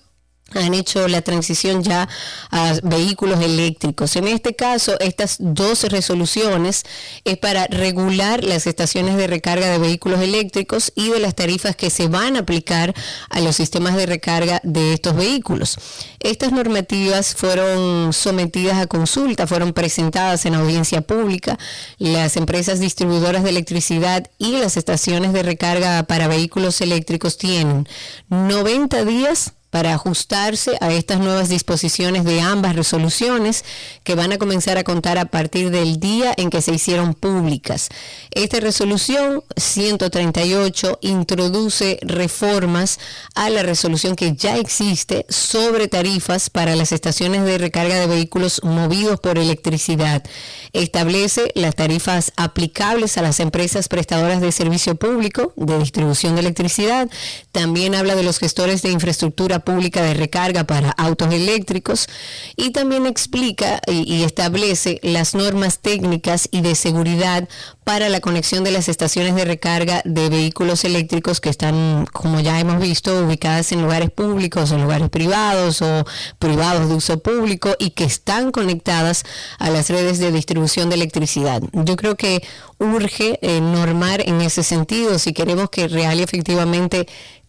han hecho la transición ya a vehículos eléctricos. En este caso, estas dos resoluciones es para regular las estaciones de recarga de vehículos eléctricos y de las tarifas que se van a aplicar a los sistemas de recarga de estos vehículos. Estas normativas fueron sometidas a consulta, fueron presentadas en audiencia pública. Las empresas distribuidoras de electricidad y las estaciones de recarga para vehículos eléctricos tienen 90 días para ajustarse a estas nuevas disposiciones de ambas resoluciones que van a comenzar a contar a partir del día en que se hicieron públicas. Esta resolución 138 introduce reformas a la resolución que ya existe sobre tarifas para las estaciones de recarga de vehículos movidos por electricidad. Establece las tarifas aplicables a las empresas prestadoras de servicio público de distribución de electricidad. También habla de los gestores de infraestructura pública de recarga para autos eléctricos y también explica y, establece las normas técnicas y de seguridad para la conexión de las estaciones de recarga de vehículos eléctricos que están, como ya hemos visto, ubicadas en lugares públicos o lugares privados o privados de uso público y que están conectadas a las redes de distribución de electricidad. Yo creo que urge eh, normar en ese sentido si queremos que real y efectivamente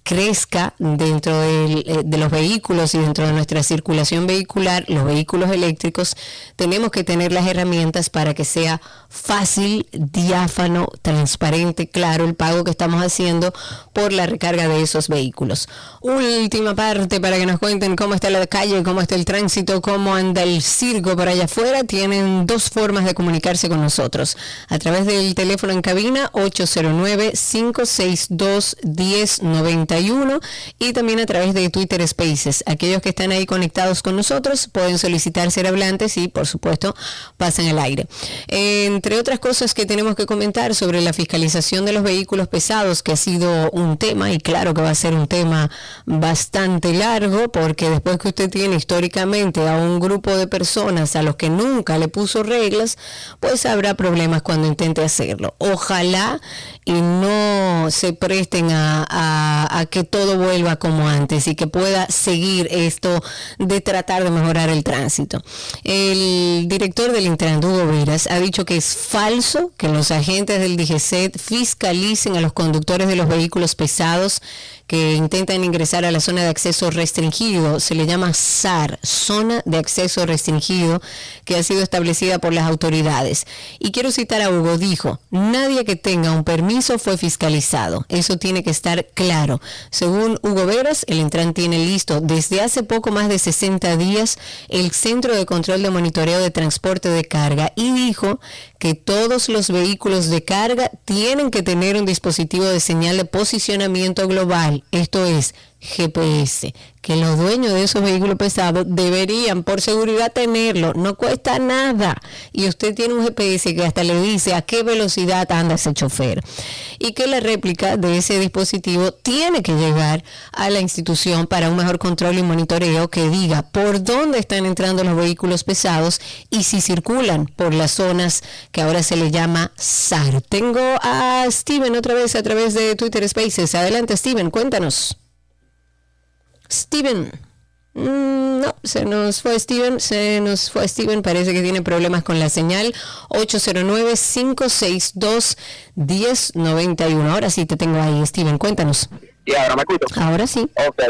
crezca dentro eh, de los vehículos y dentro de nuestra circulación vehicular, los vehículos eléctricos, tenemos que tener las herramientas para que sea fácil, diáfano, transparente, claro el pago que estamos haciendo por la recarga de esos vehículos. Última parte para que nos cuenten cómo está la calle, cómo está el tránsito, cómo anda el circo por allá afuera. Tienen dos formas de comunicarse con nosotros. A través del teléfono en cabina 809 562 1090 y también a través de Twitter Spaces. Aquellos que están ahí conectados con nosotros pueden solicitar ser hablantes y, por supuesto, pasan el aire. Entre otras cosas que tenemos que comentar sobre la fiscalización de los vehículos pesados, que ha sido un tema, y claro que va a ser un tema bastante largo, porque después que usted tiene históricamente a un grupo de personas a los que nunca le puso reglas, pues habrá problemas cuando intente hacerlo. Ojalá y no se presten a que todo vuelva como antes y que pueda seguir esto de tratar de mejorar el tránsito. El director del Intran, Hugo Veras, ha dicho que es falso que los agentes del DGCET fiscalicen a los conductores de los vehículos pesados que intentan ingresar a la zona de acceso restringido. Se le llama SAR, Zona de Acceso Restringido, que ha sido establecida por las autoridades. Y quiero citar a Hugo, dijo, nadie que tenga un permiso fue fiscalizado. Eso tiene que estar claro. Según Hugo Veras, el Intran tiene listo desde hace poco más de 60 días el Centro de Control de Monitoreo de Transporte de Carga y dijo que todos los vehículos de carga tienen que tener un dispositivo de señal de posicionamiento global, esto es GPS, que los dueños de esos vehículos pesados deberían por seguridad tenerlo, no cuesta nada. Y usted tiene un GPS que hasta le dice a qué velocidad anda ese chofer. Y que la réplica de ese dispositivo tiene que llegar a la institución para un mejor control y monitoreo que diga por dónde están entrando los vehículos pesados y si circulan por las zonas que ahora se le llama SAR. Tengo a Steven otra vez a través de Twitter Spaces. Adelante Steven, cuéntanos. Steven. Mm, No, se nos fue Steven, se nos fue Steven, parece que tiene problemas con la señal. 809-562-1091. Ahora sí te tengo ahí, Steven, cuéntanos. Y ahora me escucho. Ahora sí. Ok.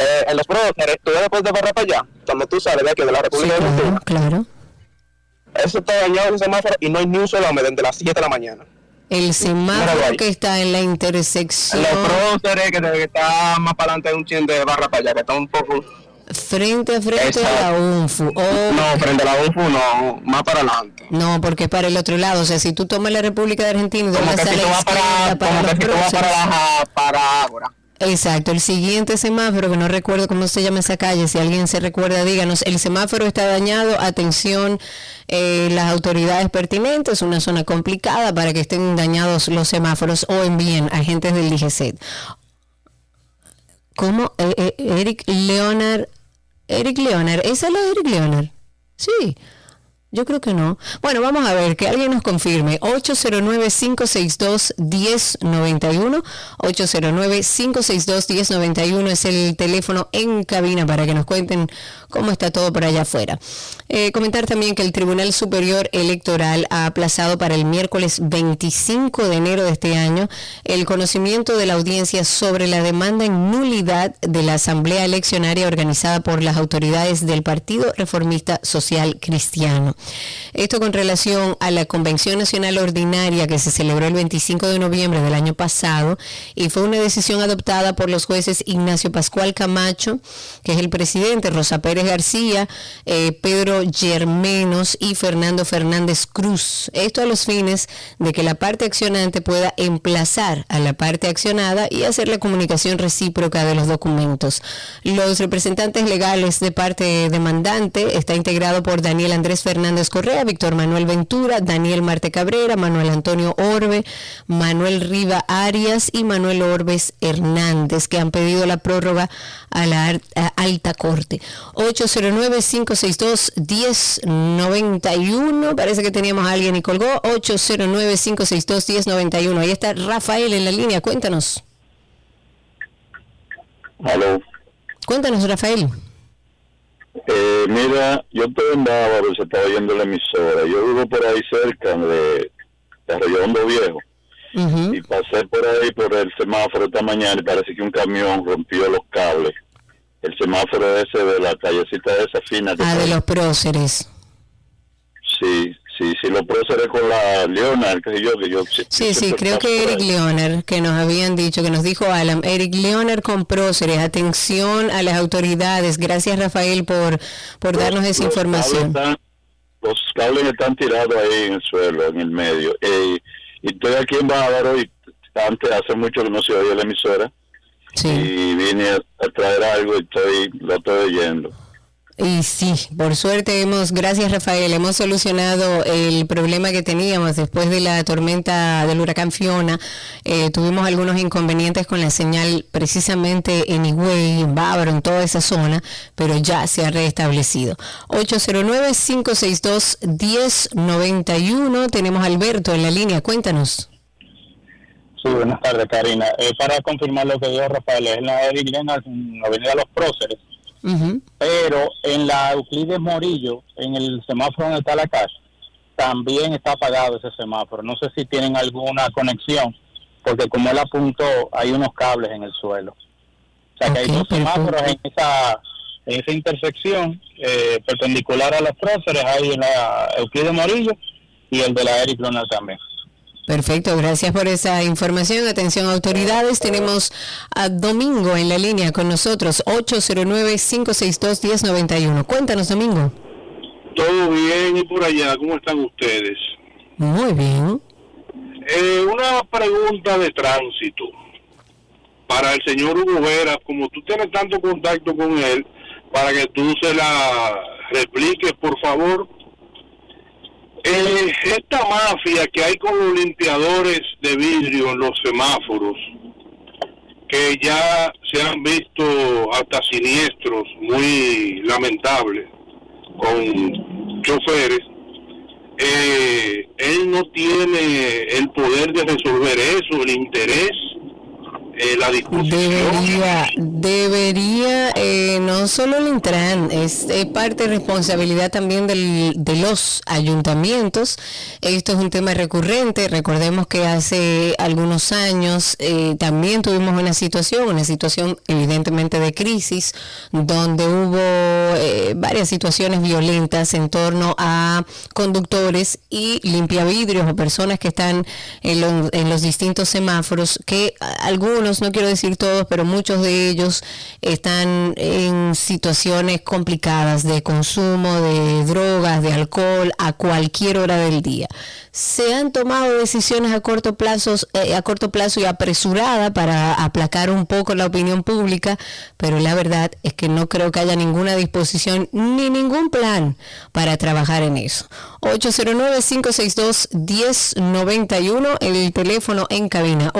Eh, en los próceres, tú después de Barra para allá, cuando tú sales de aquí de la República Sí, claro, claro. eso está dañado el semáforo y no hay ni un solo hombre desde las 7 de la mañana. El semáforo que está en la intersección Los próceres que, que está más para adelante de un chin de Barra para allá, que está un poco... frente a frente a la. UNFU. Oh, No, frente a la UFU, no, más para adelante. no, porque es para el otro lado. O sea, si tú tomas la República de Argentina y vas para, para como los que si tú vas para, la, para. Exacto, el siguiente semáforo, que no recuerdo cómo se llama esa calle, si alguien se recuerda, díganos, el semáforo está dañado, atención, eh, las autoridades pertinentes, una zona complicada para que estén dañados los semáforos o envíen agentes del DGCET. ¿Cómo? Eh, eh, Eric Leonard, Eric Leonard, ¿esa es la de Eric Leonard? Sí. Yo creo que no. Bueno, vamos a ver, que alguien nos confirme. 809-562-1091. 809-562-1091 es el teléfono en cabina para que nos cuenten cómo está todo por allá afuera. Eh, comentar también que el Tribunal Superior Electoral ha aplazado para el miércoles 25 de enero de este año el conocimiento de la audiencia sobre la demanda en nulidad de la Asamblea Eleccionaria organizada por las autoridades del Partido Reformista Social Cristiano. Esto con relación a la Convención Nacional Ordinaria que se celebró el 25 de noviembre del año pasado y fue una decisión adoptada por los jueces Ignacio Pascual Camacho, que es el presidente, Rosa Pérez García, eh, Pedro Germenos y Fernando Fernández Cruz. Esto a los fines de que la parte accionante pueda emplazar a la parte accionada y hacer la comunicación recíproca de los documentos. Los representantes legales de parte demandante está integrado por Daniel Andrés Fernández Correa, Víctor Manuel Ventura, Daniel Marte Cabrera, Manuel Antonio Orbe, Manuel Riva Arias y Manuel Orbes Hernández, que han pedido la prórroga a la alta corte. 809-562-1091. Parece que teníamos a alguien y colgó. 809-562-1091. Ahí está Rafael en la línea. Cuéntanos. Aló. Cuéntanos, Rafael. Eh, mira, yo estoy en Bávaro, se estaba yendo la emisora. Yo vivo por ahí cerca de, de Redondo Viejo. Y pasé por ahí por el semáforo esta mañana y parece que un camión rompió los cables. El semáforo ese de la callecita de esa fina. ah, de los próceres. Sí, sí, sí, los próceres con la Leonard, que yo, que yo... Sí, sí, creo que Eric Leonard, que nos habían dicho, que nos dijo Alan, Eric Leonard con próceres, atención a las autoridades. Gracias Rafael por, por darnos esa información. los cables están tirados ahí en el suelo, en el medio. Eh, y estoy aquí en Bávaro y antes, hace mucho que no se oía la emisora. Y vine a, traer algo y estoy, lo estoy oyendo. Y sí, por suerte hemos, gracias Rafael, hemos solucionado el problema que teníamos después de la tormenta del huracán Fiona. Eh, tuvimos algunos inconvenientes con la señal precisamente en Higüey, en Bávaro, en toda esa zona, pero ya se ha restablecido. 809-562-1091. Tenemos a Alberto en la línea, cuéntanos. Sí, buenas tardes, Karina. Eh, para confirmar lo que dijo Rafael, es la Avenida Los Próceres, pero en la Euclides Morillo, en el semáforo donde está la casa, también está apagado ese semáforo. No sé si tienen alguna conexión, porque como él apuntó, hay unos cables en el suelo. O sea que hay dos semáforos en esa, en esa intersección, eh, perpendicular a los próceres, hay en la Euclides Morillo y el de la Eric Ronald también. Perfecto, gracias por esa información. Atención autoridades, tenemos a Domingo en la línea con nosotros, 809-562-1091. Cuéntanos, Domingo. Todo bien y por allá, ¿cómo están ustedes? Muy bien. Eh, una pregunta de tránsito para el señor Hugo Vera, como tú tienes tanto contacto con él, para que tú se la repliques, por favor. Eh, esta mafia que hay con los limpiadores de vidrio en los semáforos, que ya se han visto hasta siniestros muy lamentables con choferes, eh, él no tiene el poder de resolver eso, el interés eh, Debería, debería, eh, no solo el Intran, es, parte de responsabilidad también del, de los ayuntamientos. Esto es un tema recurrente. Recordemos que hace algunos años eh, también tuvimos una situación, una situación evidentemente de crisis, donde hubo varias situaciones violentas en torno a conductores y limpiavidrios o personas que están en, en los distintos semáforos que algunos no quiero decir todos, pero muchos de ellos están en situaciones complicadas de consumo de drogas, de alcohol a cualquier hora del día. Se han tomado decisiones a corto plazo, eh, a corto plazo y apresurada para aplacar un poco la opinión pública, pero la verdad es que no creo que haya ninguna disposición ni ningún plan para trabajar en eso. 809-562-1091, el teléfono en cabina,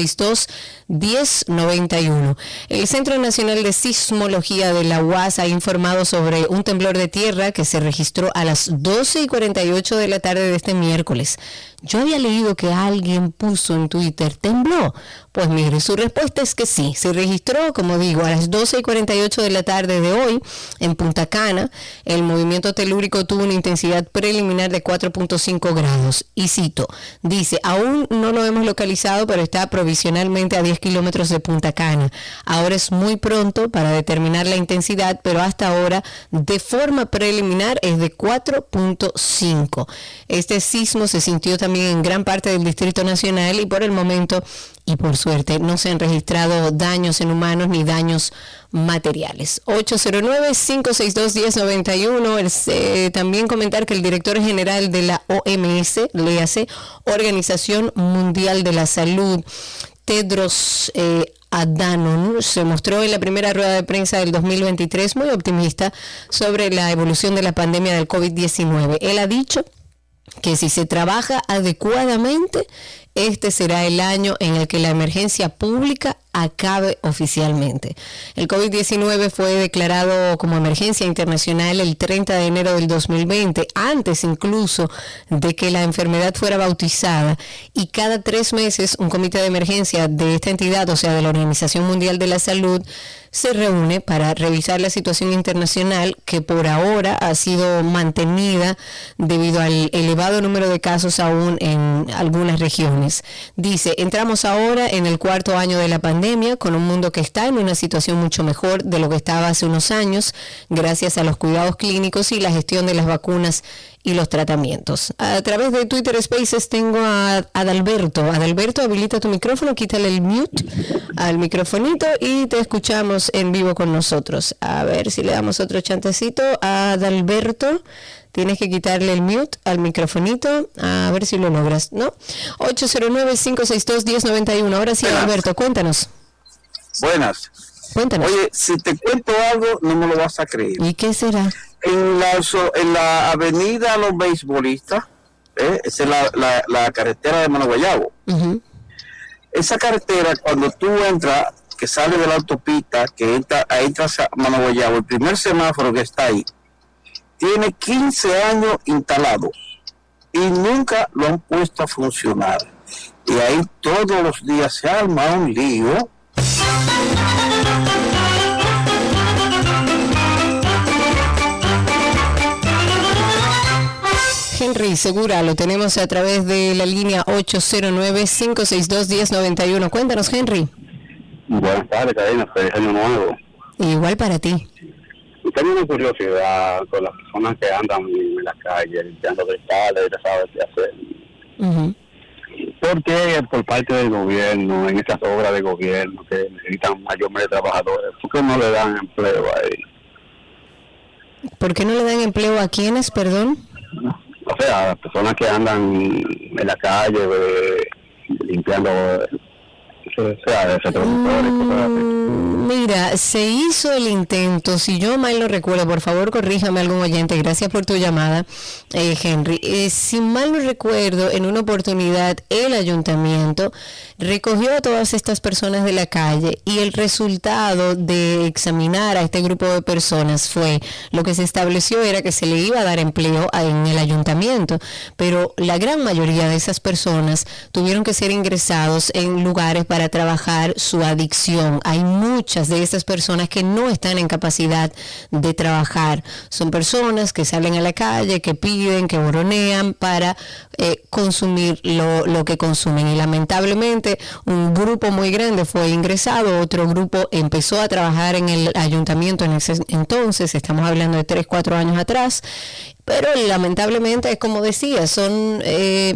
809-562-1091. El Centro Nacional de Sismología de la UAS ha informado sobre un temblor de tierra que se registró a las 12 y 48 de la tarde de este miércoles. Yo había leído que alguien puso en Twitter, ¿tembló? Pues mire, su respuesta es que sí. Se registró, como digo, a las 12 y 48 de la tarde de hoy en Punta Cana. El movimiento telúrico tuvo una intensidad preliminar de 4.5 grados. Y cito, dice, aún no lo hemos localizado, pero está provisionalmente a 10 kilómetros de Punta Cana. Ahora es muy pronto para determinar la intensidad, pero hasta ahora, de forma preliminar, es de 4.5. Este sismo se sintió también en gran parte del Distrito Nacional y por el momento y por suerte no se han registrado daños en humanos ni daños materiales. 809-562-1091. Eh, también comentar que el director general de la OMS, le hace Organización Mundial de la Salud, Tedros eh, se mostró en la primera rueda de prensa del 2023 muy optimista sobre la evolución de la pandemia del COVID-19. Él ha dicho que si se trabaja adecuadamente, este será el año en el que la emergencia pública acabe oficialmente. El COVID-19 fue declarado como emergencia internacional el 30 de enero del 2020, antes incluso de que la enfermedad fuera bautizada, y cada tres meses un comité de emergencia de esta entidad, o sea, de la Organización Mundial de la Salud, se reúne para revisar la situación internacional que por ahora ha sido mantenida debido al elevado número de casos aún en algunas regiones. Dice, entramos ahora en el cuarto año de la pandemia con un mundo que está en una situación mucho mejor de lo que estaba hace unos años gracias a los cuidados clínicos y la gestión de las vacunas y los tratamientos. A través de Twitter Spaces tengo a Adalberto. Adalberto, habilita tu micrófono, quítale el mute al microfonito y te escuchamos en vivo con nosotros. A ver si le damos otro chantecito a Adalberto. Tienes que quitarle el mute al microfonito, a ver si lo logras, ¿no? 809-562-1091. Ahora sí, Adalberto, cuéntanos. Buenas. Cuéntanos. Oye, si te cuento algo, no me lo vas a creer. ¿Y qué será? En la, en la avenida Los Beisbolistas, ¿eh? esa es la, la, carretera de Managuayabo. Esa carretera, cuando tú entras, que sale de la autopista, que entra, entras a Managuayabo, el primer semáforo que está ahí, tiene 15 años instalados y nunca lo han puesto a funcionar. Y ahí todos los días se arma un lío Henry Segura, lo tenemos a través de la línea 809-562-1091. Cuéntanos, Henry. Buenas tardes, Cadena. Feliz año nuevo. Igual para ti. Tengo una curiosidad con las personas que andan en la calle limpiando cristales, ya sabes qué hacer. ¿Por qué por parte del gobierno, en estas obras de gobierno que necesitan mayor número de trabajadores, por qué no le dan empleo ahí? ¿Por qué no le dan empleo a quienes, perdón? o sea, las personas que andan en la calle eh, limpiando Mm, mira, se hizo el intento, si yo mal no recuerdo, por favor corríjame algún oyente, gracias por tu llamada, eh, Henry. Eh, si mal no recuerdo, en una oportunidad el ayuntamiento recogió a todas estas personas de la calle y el resultado de examinar a este grupo de personas fue, lo que se estableció era que se le iba a dar empleo en el ayuntamiento, pero la gran mayoría de esas personas tuvieron que ser ingresados en lugares para trabajar su adicción. Hay muchas de estas personas que no están en capacidad de trabajar. Son personas que salen a la calle, que piden, que boronean para eh, consumir lo, lo que consumen. Y lamentablemente un grupo muy grande fue ingresado, otro grupo empezó a trabajar en el ayuntamiento en ese entonces, estamos hablando de 3, 4 años atrás, pero lamentablemente, como decía, son, eh,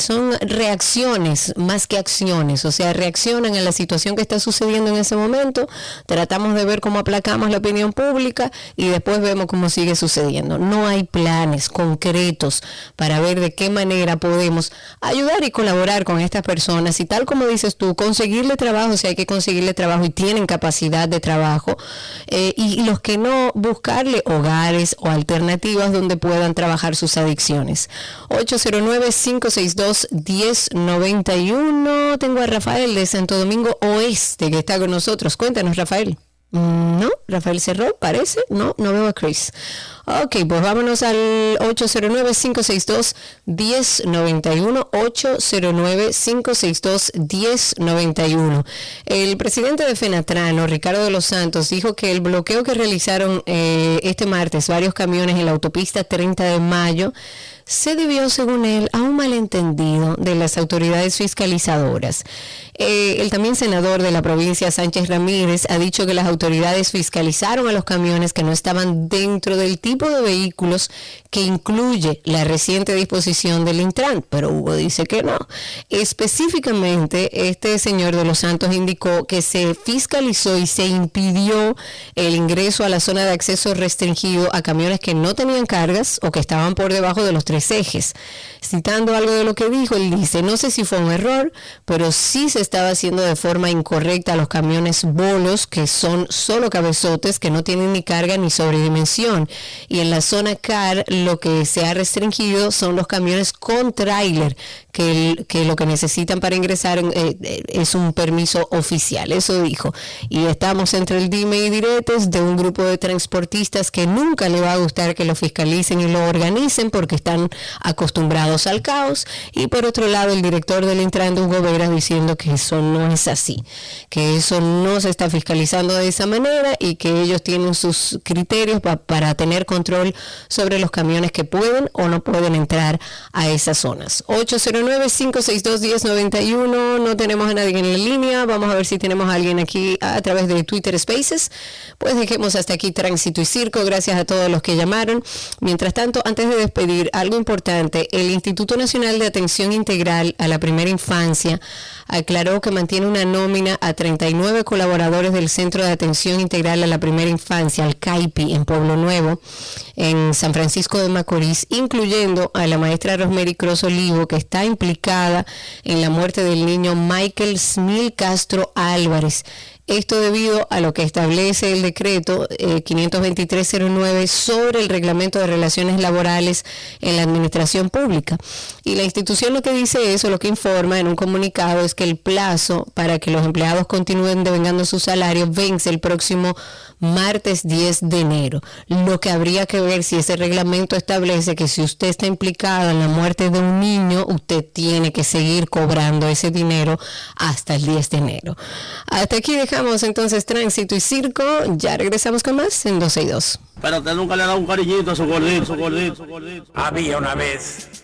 son reacciones más que acciones, o sea, reaccionan a la situación que está sucediendo en ese momento, tratamos de ver cómo aplacamos la opinión pública y después vemos cómo sigue sucediendo. No hay planes concretos para ver de qué podemos ayudar y colaborar con estas personas y tal como dices tú, conseguirle trabajo si hay que conseguirle trabajo y tienen capacidad de trabajo, eh, y los que no, buscarle hogares o alternativas donde puedan trabajar sus adicciones. 809-562-1091. Tengo a Rafael de Santo Domingo Oeste que está con nosotros. Cuéntanos, Rafael. Mm, No, Rafael Cerró, parece. No, no veo a Chris. Ok, pues vámonos al 809-562-1091. 809-562-1091. El presidente de Fenatrano, Ricardo de los Santos, dijo que el bloqueo que realizaron eh, este martes varios camiones en la autopista 30 de mayo se debió, según él, a un malentendido de las autoridades fiscalizadoras. Eh, el también senador de la provincia, Sánchez Ramírez, ha dicho que las autoridades fiscalizaron a los camiones que no estaban dentro del tipo de vehículos que incluye la reciente disposición del Intran, pero Hugo dice que no. Específicamente, este señor de los Santos indicó que se fiscalizó y se impidió el ingreso a la zona de acceso restringido a camiones que no tenían cargas o que estaban por debajo de los tres ejes. Citando algo de lo que dijo, él dice, no sé si fue un error, pero sí se estaba haciendo de forma incorrecta los camiones bolos, que son solo cabezotes, que no tienen ni carga ni sobredimensión. Y en la zona CAR lo que se ha restringido son los camiones con tráiler, que, que lo que necesitan para ingresar eh, eh, es un permiso oficial. Eso dijo. Y estamos entre el dime y diretes de un grupo de transportistas que nunca le va a gustar que lo fiscalicen y lo organicen porque están acostumbrados al caos. Y por otro lado, el director del Intran, Hugo Vera, diciendo que eso no es así, que eso no se está fiscalizando de esa manera y que ellos tienen sus criterios pa- para tener control sobre los camiones que pueden o no pueden entrar a esas zonas. 809-562-1091, no tenemos a nadie en la línea, vamos a ver si tenemos a alguien aquí a través de Twitter Spaces. Pues dejemos hasta aquí Tránsito y Circo, gracias a todos los que llamaron. Mientras tanto, antes de despedir, algo importante, el Instituto Nacional de Atención Integral a la Primera Infancia aclaró que mantiene una nómina a 39 colaboradores del Centro de Atención Integral a la Primera Infancia, el CAIPI, en Pueblo Nuevo, en San Francisco de Macorís, incluyendo a la maestra Rosemary Cross Olivo, que está implicada en la muerte del niño Michael Smil Castro Álvarez. Esto debido a lo que establece el decreto eh, 52309 sobre el reglamento de relaciones laborales en la administración pública. Y la institución lo que dice eso, lo que informa en un comunicado es que el plazo para que los empleados continúen devengando su salario vence el próximo martes 10 de enero. Lo que habría que ver si ese reglamento establece que si usted está implicado en la muerte de un niño, usted tiene que seguir cobrando ese dinero hasta el 10 de enero. Hasta aquí dejamos entonces tránsito y circo. Ya regresamos con más en 12 y 2. Pero usted nunca le ha dado un cariñito a su gordito, su gordito, su gordito. Había una vez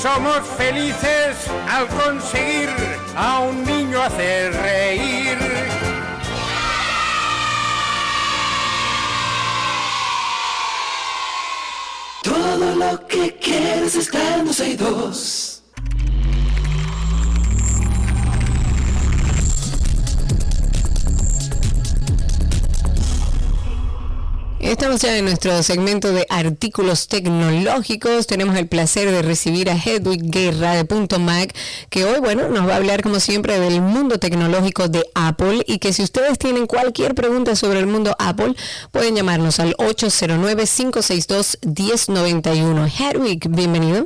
Somos felices al conseguir a un niño hacer reír. Todo lo que quieres está en 12 y 2. Estamos ya en nuestro segmento de artículos tecnológicos. Tenemos el placer de recibir a Hedwig Guerra de Punto Mac, que hoy, bueno, nos va a hablar como siempre del mundo tecnológico de Apple y que si ustedes tienen cualquier pregunta sobre el mundo Apple, pueden llamarnos al 809-562-1091. Hedwig, bienvenido.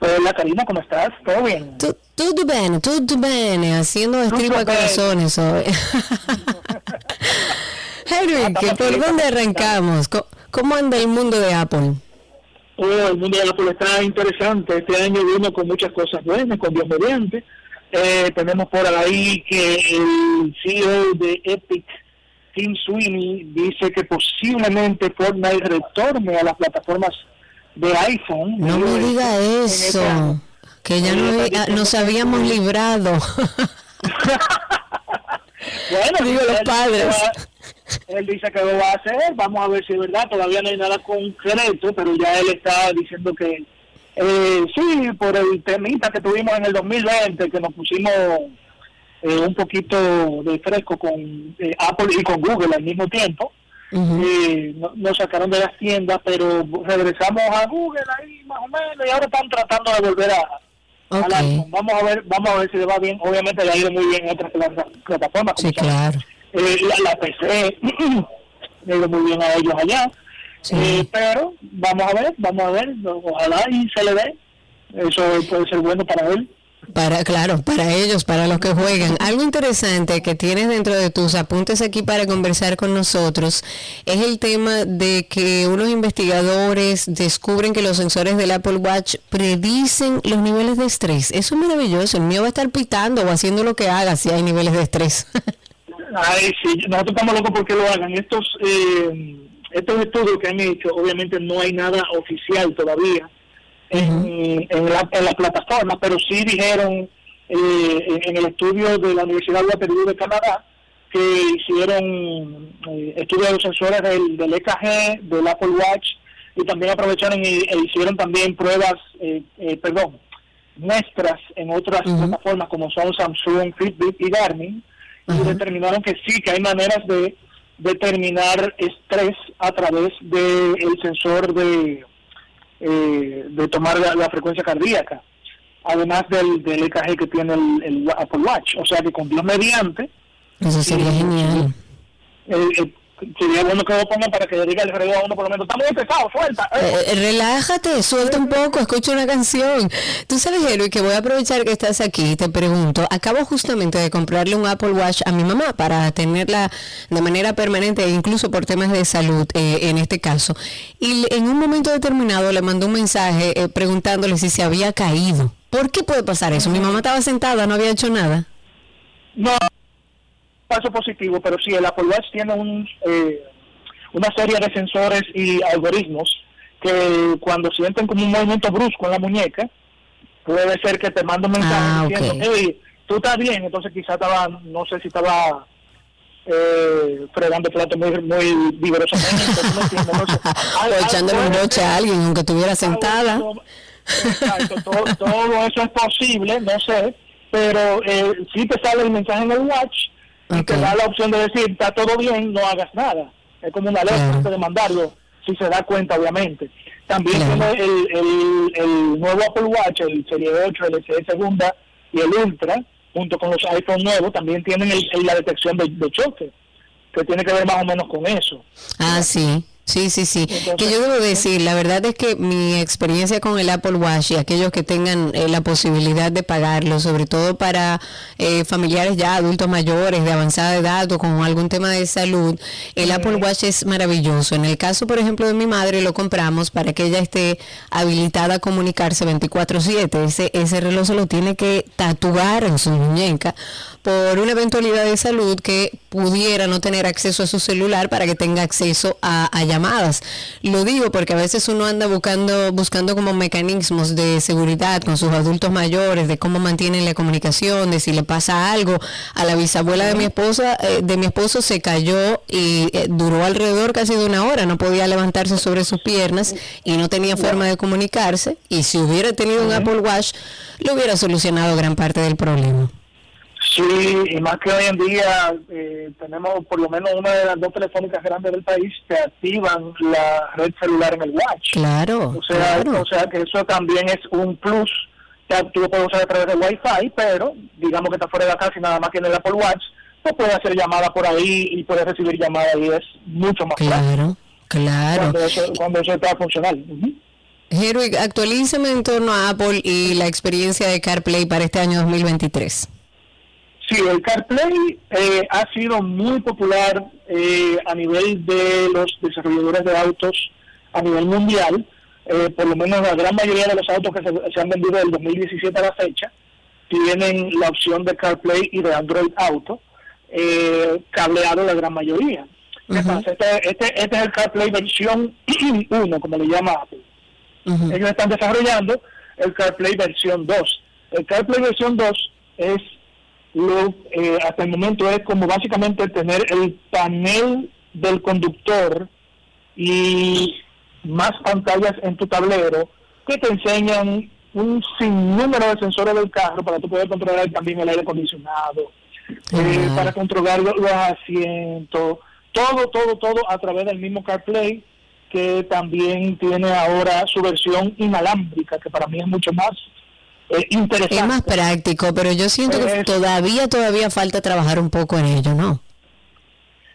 Hola Karina, ¿cómo estás? ¿Todo bien? Tu- Tutto bene, tutto bene, haciendo estribo a corazones hoy. Hedwig, ¿que ¿por dónde arrancamos? ¿Cómo anda el mundo de Apple? Oh, el mundo de Apple está interesante. Este año vino con muchas cosas buenas, con Dios mediante. Eh, tenemos por ahí que el CEO de Epic, Tim Sweeney, dice que posiblemente Fortnite retorne a las plataformas de iPhone. No me diga eso, que ya no, ah, nos habíamos librado. Bueno, Digo, los padres. Él dice que lo va a hacer, vamos a ver si es verdad, todavía no hay nada concreto, pero ya él está diciendo que eh, sí, por el temita que tuvimos en el 2020, que nos pusimos eh, un poquito de fresco con eh, Apple y con Google al mismo tiempo. Eh, no- nos sacaron de las tiendas, pero regresamos a Google ahí más o menos y ahora están tratando de volver a, iPhone. Vamos a ver, vamos a ver si le va bien. Obviamente le ha ido muy bien en otras plata- plataformas. Sí, claro. Eh, la, la PC le ido muy bien a ellos allá. Eh, pero vamos a ver, vamos a ver, ojalá y se le dé. Eso puede ser bueno para él. Para, claro, para ellos, para los que juegan. Algo interesante que tienes dentro de tus apuntes aquí para conversar con nosotros es el tema de que unos investigadores descubren que los sensores del Apple Watch predicen los niveles de estrés. Eso es maravilloso. El mío va a estar pitando o haciendo lo que haga si hay niveles de estrés. Ay, sí, nosotros estamos locos porque lo hagan. Estos, eh, estos estudios que han hecho, obviamente no hay nada oficial todavía en, en la, en la plataforma, pero sí dijeron eh, en, el estudio de la Universidad de Waterloo de Canadá que hicieron eh, estudios de los sensores del, del EKG, del Apple Watch, y también aprovecharon y, e hicieron también pruebas, eh, eh, perdón, muestras en otras plataformas como son Samsung, Fitbit y Garmin, y determinaron que sí, que hay maneras de determinar estrés a través del sensor de, eh, de tomar la, la frecuencia cardíaca, además del, del EKG que tiene el, el Apple Watch. O sea que con Dios mediante, Eso sería genial. eh, eh, sería bueno que lo pongan para que le diga el a uno por lo menos, está muy pesado, suelta. eh". Eh, relájate, suelta un poco, escucha una canción. Tú sabes, Henry, que voy a aprovechar que estás aquí y te pregunto, acabo justamente de comprarle un Apple Watch a mi mamá para tenerla de manera permanente, e incluso por temas de salud eh, en este caso. Y en un momento determinado le mandó un mensaje eh, preguntándole si se había caído. ¿Por qué puede pasar eso? Mi mamá estaba sentada, no había hecho nada. No, paso positivo, pero sí, el Apple Watch tiene un, eh, una serie de sensores y algoritmos que cuando sienten como un movimiento brusco en la muñeca, puede ser que te mande un mensaje Ah, diciendo, ok. hey, tú estás bien, entonces quizá estaba, no sé si estaba eh, fregando plato muy, muy vigorosamente. No echándole un broche a alguien, aunque estuviera sentada. Exacto, todo, todo eso es posible, no sé, pero eh, si te sale el mensaje en el watch y te da la opción de decir, está todo bien, no hagas nada. Es como una alerta antes de mandarlo, si se da cuenta, obviamente. También tiene el, el, el nuevo Apple Watch, el Serie 8, el SE segunda y el Ultra, junto con los iPhone nuevos, también tienen el- el- la detección de, de choque, que tiene que ver más o menos con eso. Ah, sí. Sí, sí, sí. que yo debo decir, la verdad es que mi experiencia con el Apple Watch y aquellos que tengan eh, la posibilidad de pagarlo, sobre todo para eh, familiares ya adultos mayores de avanzada edad o con algún tema de salud, el Apple Watch es maravilloso. En el caso, por ejemplo, de mi madre, lo compramos para que ella esté habilitada a comunicarse 24/7. Ese, ese reloj se lo tiene que tatuar en su muñeca por una eventualidad de salud que pudiera no tener acceso a su celular para que tenga acceso a, a llamadas. Lo digo porque a veces uno anda buscando, buscando como mecanismos de seguridad con sus adultos mayores, de cómo mantienen la comunicación, de si le pasa algo. A la bisabuela de mi esposa, eh, de mi esposo se cayó y eh, duró alrededor casi de una hora, no podía levantarse sobre sus piernas y no tenía forma de comunicarse. Y si hubiera tenido un Apple Watch, le hubiera solucionado gran parte del problema. Sí, y más que hoy en día eh, tenemos por lo menos una de las dos telefónicas grandes del país que activan la red celular en el Watch. Claro, O sea, claro. o sea que eso también es un plus que tú lo puedes usar a través de Wi-Fi, pero digamos que está fuera de la casa y nada más tiene el Apple Watch, pues puede hacer llamada por ahí y puede recibir llamadas y es mucho más Claro, claro. cuando eso, cuando eso está funcional. Ujú. Herwig, actualízame en torno a Apple y la experiencia de CarPlay para este año 2023. Sí, el CarPlay eh, ha sido muy popular eh, a nivel de los desarrolladores de autos a nivel mundial. Eh, por lo menos la gran mayoría de los autos que se, se han vendido del 2017 a la fecha tienen la opción de CarPlay y de Android Auto, eh, cableado la gran mayoría. ¿Qué pasa? Este, este, este es el CarPlay versión 1, como le llama Apple. Ellos están desarrollando el CarPlay versión 2. El CarPlay versión 2 es lo, eh, hasta el momento es como básicamente tener el panel del conductor y más pantallas en tu tablero que te enseñan un sinnúmero de sensores del carro para tú poder controlar también el aire acondicionado, eh, para controlar lo- los asientos, todo, todo, todo a través del mismo CarPlay que también tiene ahora su versión inalámbrica, que para mí es mucho más eh, interesante. Es más práctico, pero yo siento que todavía, todavía falta trabajar un poco en ello, ¿no?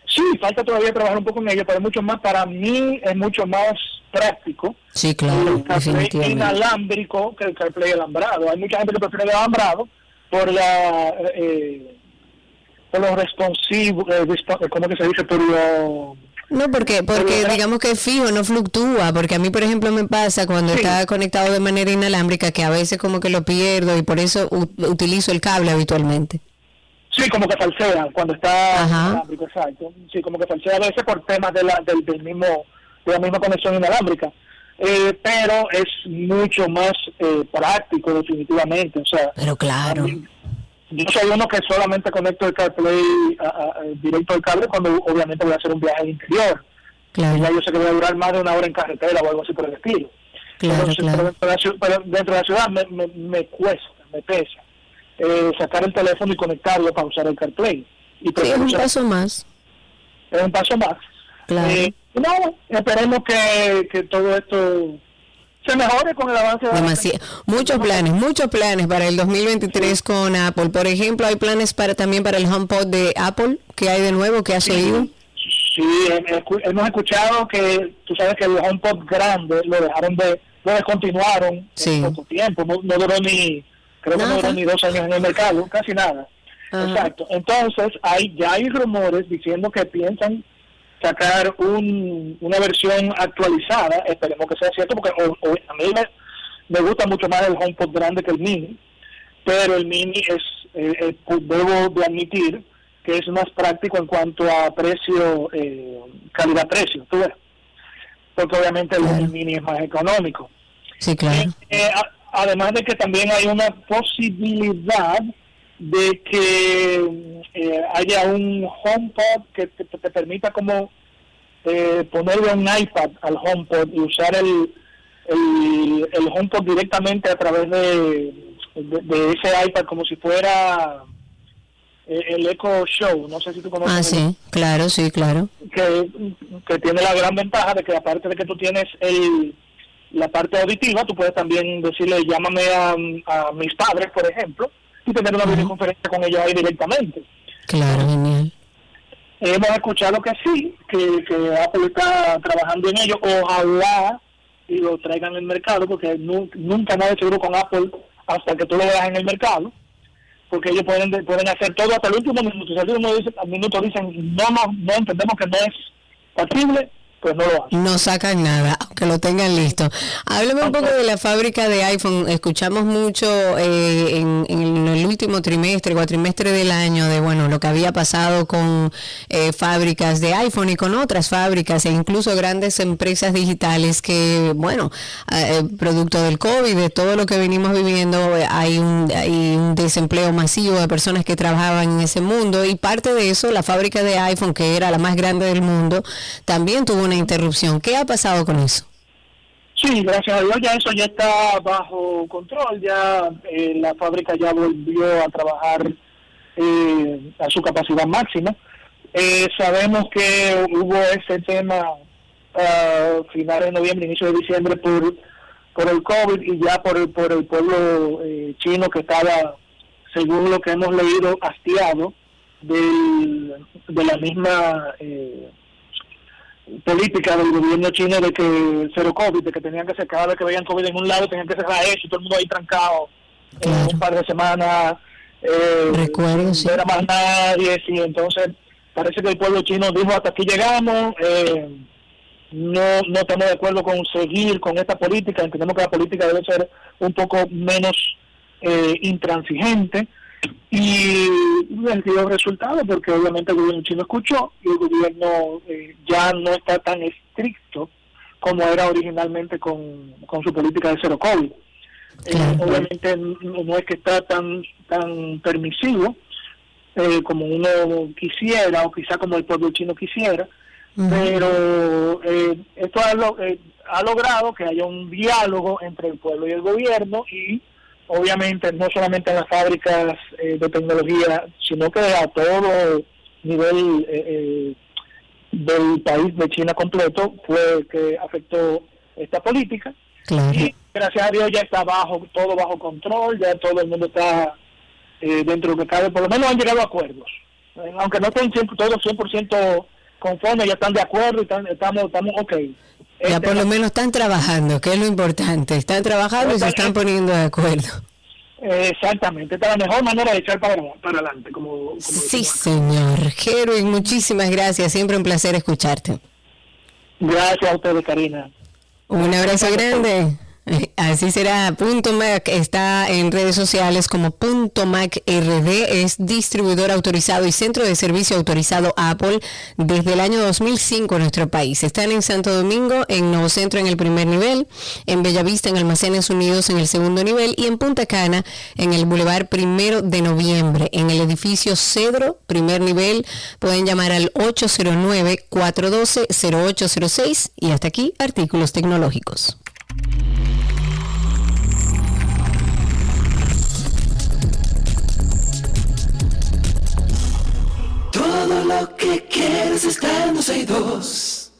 Sí, falta todavía trabajar un poco en ello, pero es mucho más, para mí es mucho más práctico Sí, claro, el CarPlay inalámbrico que el CarPlay alambrado. Hay mucha gente que prefiere el alambrado por la eh, por lo responsivo, eh, ¿cómo que se dice? Por lo No, porque, porque digamos que es fijo, no fluctúa, porque a mí, por ejemplo, me pasa cuando está conectado de manera inalámbrica que a veces como que lo pierdo y por eso utilizo el cable habitualmente. Sí, como que falsea cuando está inalámbrico, exacto. Sí, como que falsea a veces por temas de la, del, del mismo, de la misma conexión inalámbrica. Eh, pero es mucho más eh, práctico, definitivamente. O sea, Pero claro. Yo soy uno que solamente conecto el CarPlay a- directo al cable cuando obviamente voy a hacer un viaje al interior. Claro. Y ya yo sé que voy a durar más de una hora en carretera o algo así por el estilo. Claro, Entonces, claro. Pero, dentro de la ciu- pero dentro de la ciudad me, me, me cuesta, me pesa eh, sacar el teléfono y conectarlo para usar el CarPlay. Y Sí, es un paso más. es un paso más. Claro. Eh, no, esperemos que, que todo esto se mejore con el avance de la Demasi- muchos planes, muchos planes para el 2023 con Apple. Por ejemplo, hay planes para también para el HomePod de Apple, que hay de nuevo, que has oído. Sí, escu- hemos escuchado que tú sabes que el HomePod grande lo dejaron de, lo descontinuaron en poco tiempo, no, no duró ni, creo que no duró ni dos años en el mercado, casi nada. Exacto. Entonces, hay ya hay rumores diciendo que piensan sacar un, una versión actualizada, esperemos que sea cierto, porque o- o- a mí me, me gusta mucho más el HomePod grande que el mini, pero el mini es, eh, eh, pues, debo de admitir que es más práctico en cuanto a precio, eh, calidad-precio, tú ves, porque obviamente el, el mini es más económico. Sí, claro. Eh, a- además de que también hay una posibilidad de que eh, haya un HomePod que te, te permita como eh, ponerle un iPad al HomePod y usar el, el, el HomePod directamente a través de, de, de ese iPad como si fuera eh, el Echo Show, no sé si tú conoces Ah, sí, claro, sí, claro. que, que tiene la gran ventaja de que aparte de que tú tienes el la parte auditiva, tú puedes también decirle llámame a, a mis padres, por ejemplo, y tener una videoconferencia con ellos ahí directamente. Claro, genial. Hemos escuchado que sí, que, que Apple está trabajando en ello, ojalá y lo traigan al mercado, porque nu- nunca nadie seguro con Apple hasta que tú lo veas en el mercado, porque ellos pueden pueden hacer todo hasta el último minuto, si al último minuto dicen no, no, no entendemos que no es factible, pues no sacan nada, aunque lo tengan listo. Háblame un poco de la fábrica de iPhone. Escuchamos mucho eh, en, el último trimestre, cuatrimestre del año, de bueno, lo que había pasado con eh, fábricas de iPhone y con otras fábricas e incluso grandes empresas digitales que, bueno, eh, producto del COVID, de todo lo que venimos viviendo, eh, hay un, hay un desempleo masivo de personas que trabajaban en ese mundo y parte de eso, la fábrica de iPhone, que era la más grande del mundo, también tuvo interrupción. ¿Qué ha pasado con eso? Sí, gracias a Dios ya eso ya está bajo control, ya eh, la fábrica ya volvió a trabajar eh, a su capacidad máxima. Eh, sabemos que hubo ese tema a finales de noviembre, inicio de diciembre por, por el COVID y ya por el, por el pueblo eh, chino que estaba, según lo que hemos leído, hastiado del, de la misma... Eh, política del gobierno chino de que cero COVID, de que tenían que cada vez que veían COVID en un lado, tenían que cerrar eso, y todo el mundo ahí trancado eh, un par de semanas, eh, Recuerdo, no era más nadie, sí, entonces parece que el pueblo chino dijo hasta aquí llegamos, eh, no, no estamos de acuerdo con seguir con esta política, entendemos que la política debe ser un poco menos eh, intransigente, y les dio resultado porque obviamente el gobierno chino escuchó y el gobierno eh, ya no está tan estricto como era originalmente con, con su política de cero COVID. Eh, obviamente no, no es que está tan tan permisivo eh, como uno quisiera o quizá como el pueblo chino quisiera, pero eh, esto ha, lo- eh, ha logrado que haya un diálogo entre el pueblo y el gobierno y obviamente no solamente en las fábricas eh, de tecnología, sino que a todo nivel eh, eh, del país de China completo fue que afectó esta política. Y gracias a Dios ya está bajo todo bajo control, ya todo el mundo está dentro de lo que cabe, por lo menos han llegado a acuerdos. aunque no estén todos 100% conformes, ya están de acuerdo y estamos, estamos ok. Ya este por lo menos están trabajando, que es lo importante. Están trabajando y se están poniendo de acuerdo. Exactamente, esta es la mejor manera de echar para, para adelante. Como, sí, señor. Herwin, muchísimas gracias. Siempre un placer escucharte. Gracias a ustedes, Karina. Un abrazo grande. Así será. Punto Mac está en redes sociales como Punto Mac RD. Es distribuidor autorizado y centro de servicio autorizado Apple desde el año 2005 en nuestro país. Están en Santo Domingo, en Nuevo Centro en el primer nivel, en Bellavista en Almacenes Unidos en el segundo nivel y en Punta Cana en el Boulevard Primero de Noviembre en el edificio Cedro, primer nivel. Pueden llamar al 809-412-0806 y hasta aquí artículos tecnológicos. Todo lo que quieres está en dos.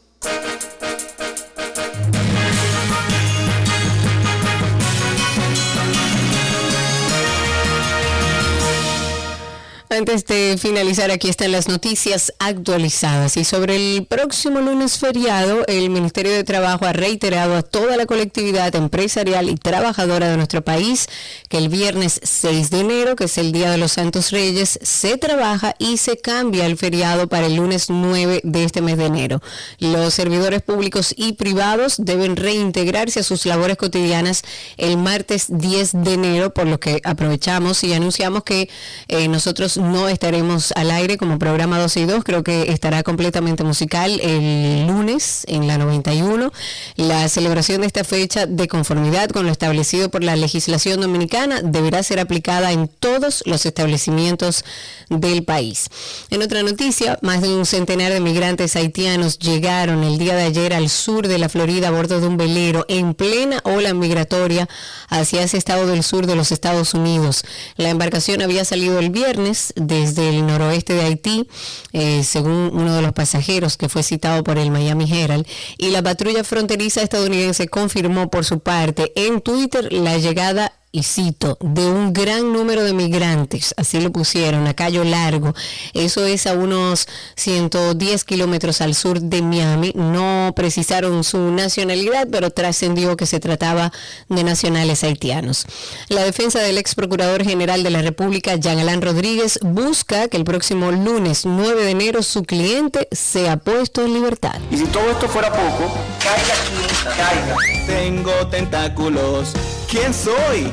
Antes de finalizar, aquí están las noticias actualizadas. Y sobre el próximo lunes feriado, el Ministerio de Trabajo ha reiterado a toda la colectividad empresarial y trabajadora de nuestro país que el viernes 6 de enero, que es el Día de los Santos Reyes, se trabaja y se cambia el feriado para el lunes 9 de este mes de enero. Los servidores públicos y privados deben reintegrarse a sus labores cotidianas el martes 10 de enero, por lo que aprovechamos y anunciamos que eh, nosotros no estaremos al aire como programa 12 y 2, creo que estará completamente musical el lunes en la 91. La celebración de esta fecha de conformidad con lo establecido por la legislación dominicana deberá ser aplicada en todos los establecimientos del país. En otra noticia, más de un centenar de migrantes haitianos llegaron el día de ayer al sur de la Florida a bordo de un velero en plena ola migratoria hacia ese estado del sur de los Estados Unidos. La embarcación había salido el viernes desde el noroeste de Haití, eh, según uno de los pasajeros que fue citado por el Miami Herald, y la patrulla fronteriza estadounidense confirmó por su parte en Twitter la llegada y cito, de un gran número de migrantes, así lo pusieron, a Cayo Largo. Eso es a unos 110 kilómetros al sur de Miami. No precisaron su nacionalidad, pero trascendió que se trataba de nacionales haitianos. La defensa del ex procurador general de la República, Jean Alain Rodríguez, busca que el próximo lunes 9 de enero su cliente sea puesto en libertad. Y si todo esto fuera poco, caiga aquí, caiga. Tengo tentáculos. ¿Quién soy?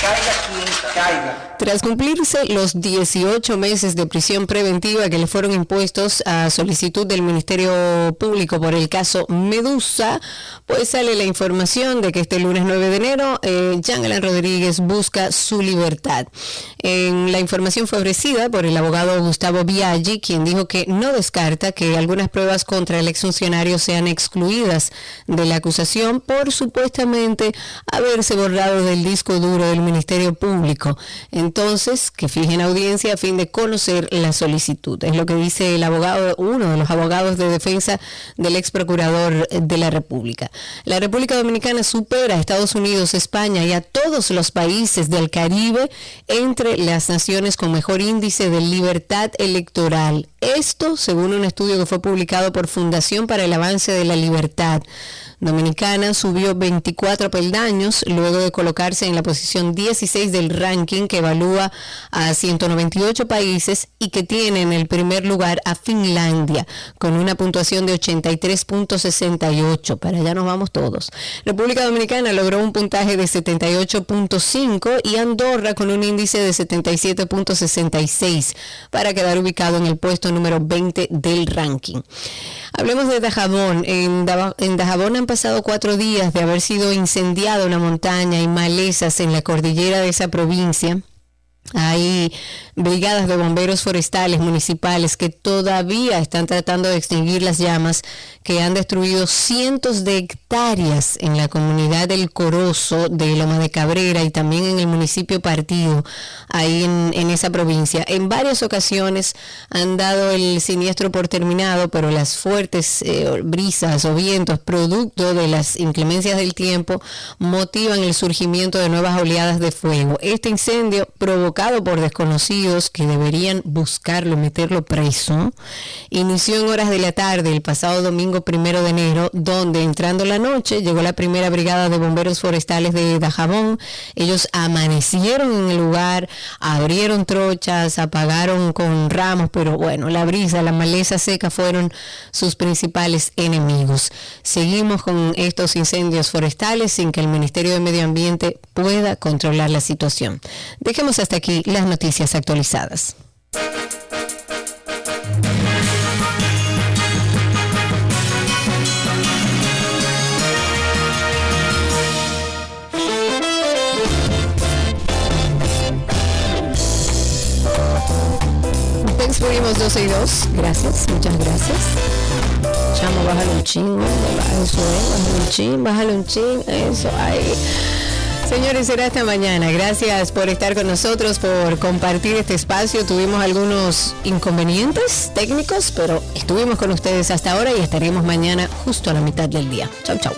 Caiga quien caiga. Tras cumplirse los 18 meses de prisión preventiva que le fueron impuestos a solicitud del Ministerio Público por el caso Medusa, pues sale la información de que este lunes 9 de enero eh, Rodríguez busca su libertad. En la información fue ofrecida por el abogado Gustavo Biaggi, quien dijo que no descarta que algunas pruebas contra el exfuncionario sean excluidas de la acusación por supuestamente haberse borrado del disco duro del Ministerio Público entonces que fijen audiencia a fin de conocer la solicitud. Es lo que dice el abogado, uno de los abogados de defensa del ex procurador de la República. La República Dominicana supera a Estados Unidos, España y a todos los países del Caribe entre las naciones con mejor índice de libertad electoral. Esto según un estudio que fue publicado por Fundación para el Avance de la Libertad. Dominicana subió 24 peldaños luego de colocarse en la posición 16 del ranking que evalúa a 198 países y que tiene en el primer lugar a Finlandia con una puntuación de 83.68. Para allá nos vamos todos. República Dominicana logró un puntaje de 78.5 y Andorra con un índice de 77.66 para quedar ubicado en el puesto número 20 del ranking. Hablemos de Dajabón. En, Dajabón han pasado cuatro días de haber sido incendiada una montaña y malezas en la cordillera de esa provincia Hay brigadas de bomberos forestales municipales que todavía están tratando de extinguir las llamas que han destruido cientos de hectáreas en la comunidad del Corozo de Loma de Cabrera y también en el municipio Partido, ahí en, esa provincia. En varias ocasiones han dado el siniestro por terminado, pero las fuertes eh, brisas o vientos producto de las inclemencias del tiempo motivan el surgimiento de nuevas oleadas de fuego. Este incendio provocado por desconocidos que deberían buscarlo, meterlo preso, inició en horas de la tarde el pasado domingo primero de enero, donde entrando la noche llegó la primera brigada de bomberos forestales de Dajabón. Ellos amanecieron en el lugar, abrieron trochas, apagaron con ramos, pero bueno, la brisa, la maleza seca fueron sus principales enemigos. Seguimos con estos incendios forestales sin que el Ministerio de Medio Ambiente pueda controlar la situación. Dejemos hasta aquí las noticias actualizadas. Subimos 12 y 2. Gracias, muchas gracias. Chamo, bájale un ching, eso bájale un ching, bájale un ching, eso, ahí. Señores, será esta mañana. Gracias por estar con nosotros, por compartir este espacio. Tuvimos algunos inconvenientes técnicos, pero estuvimos con ustedes hasta ahora y estaremos mañana justo a la mitad del día. Chau, chau.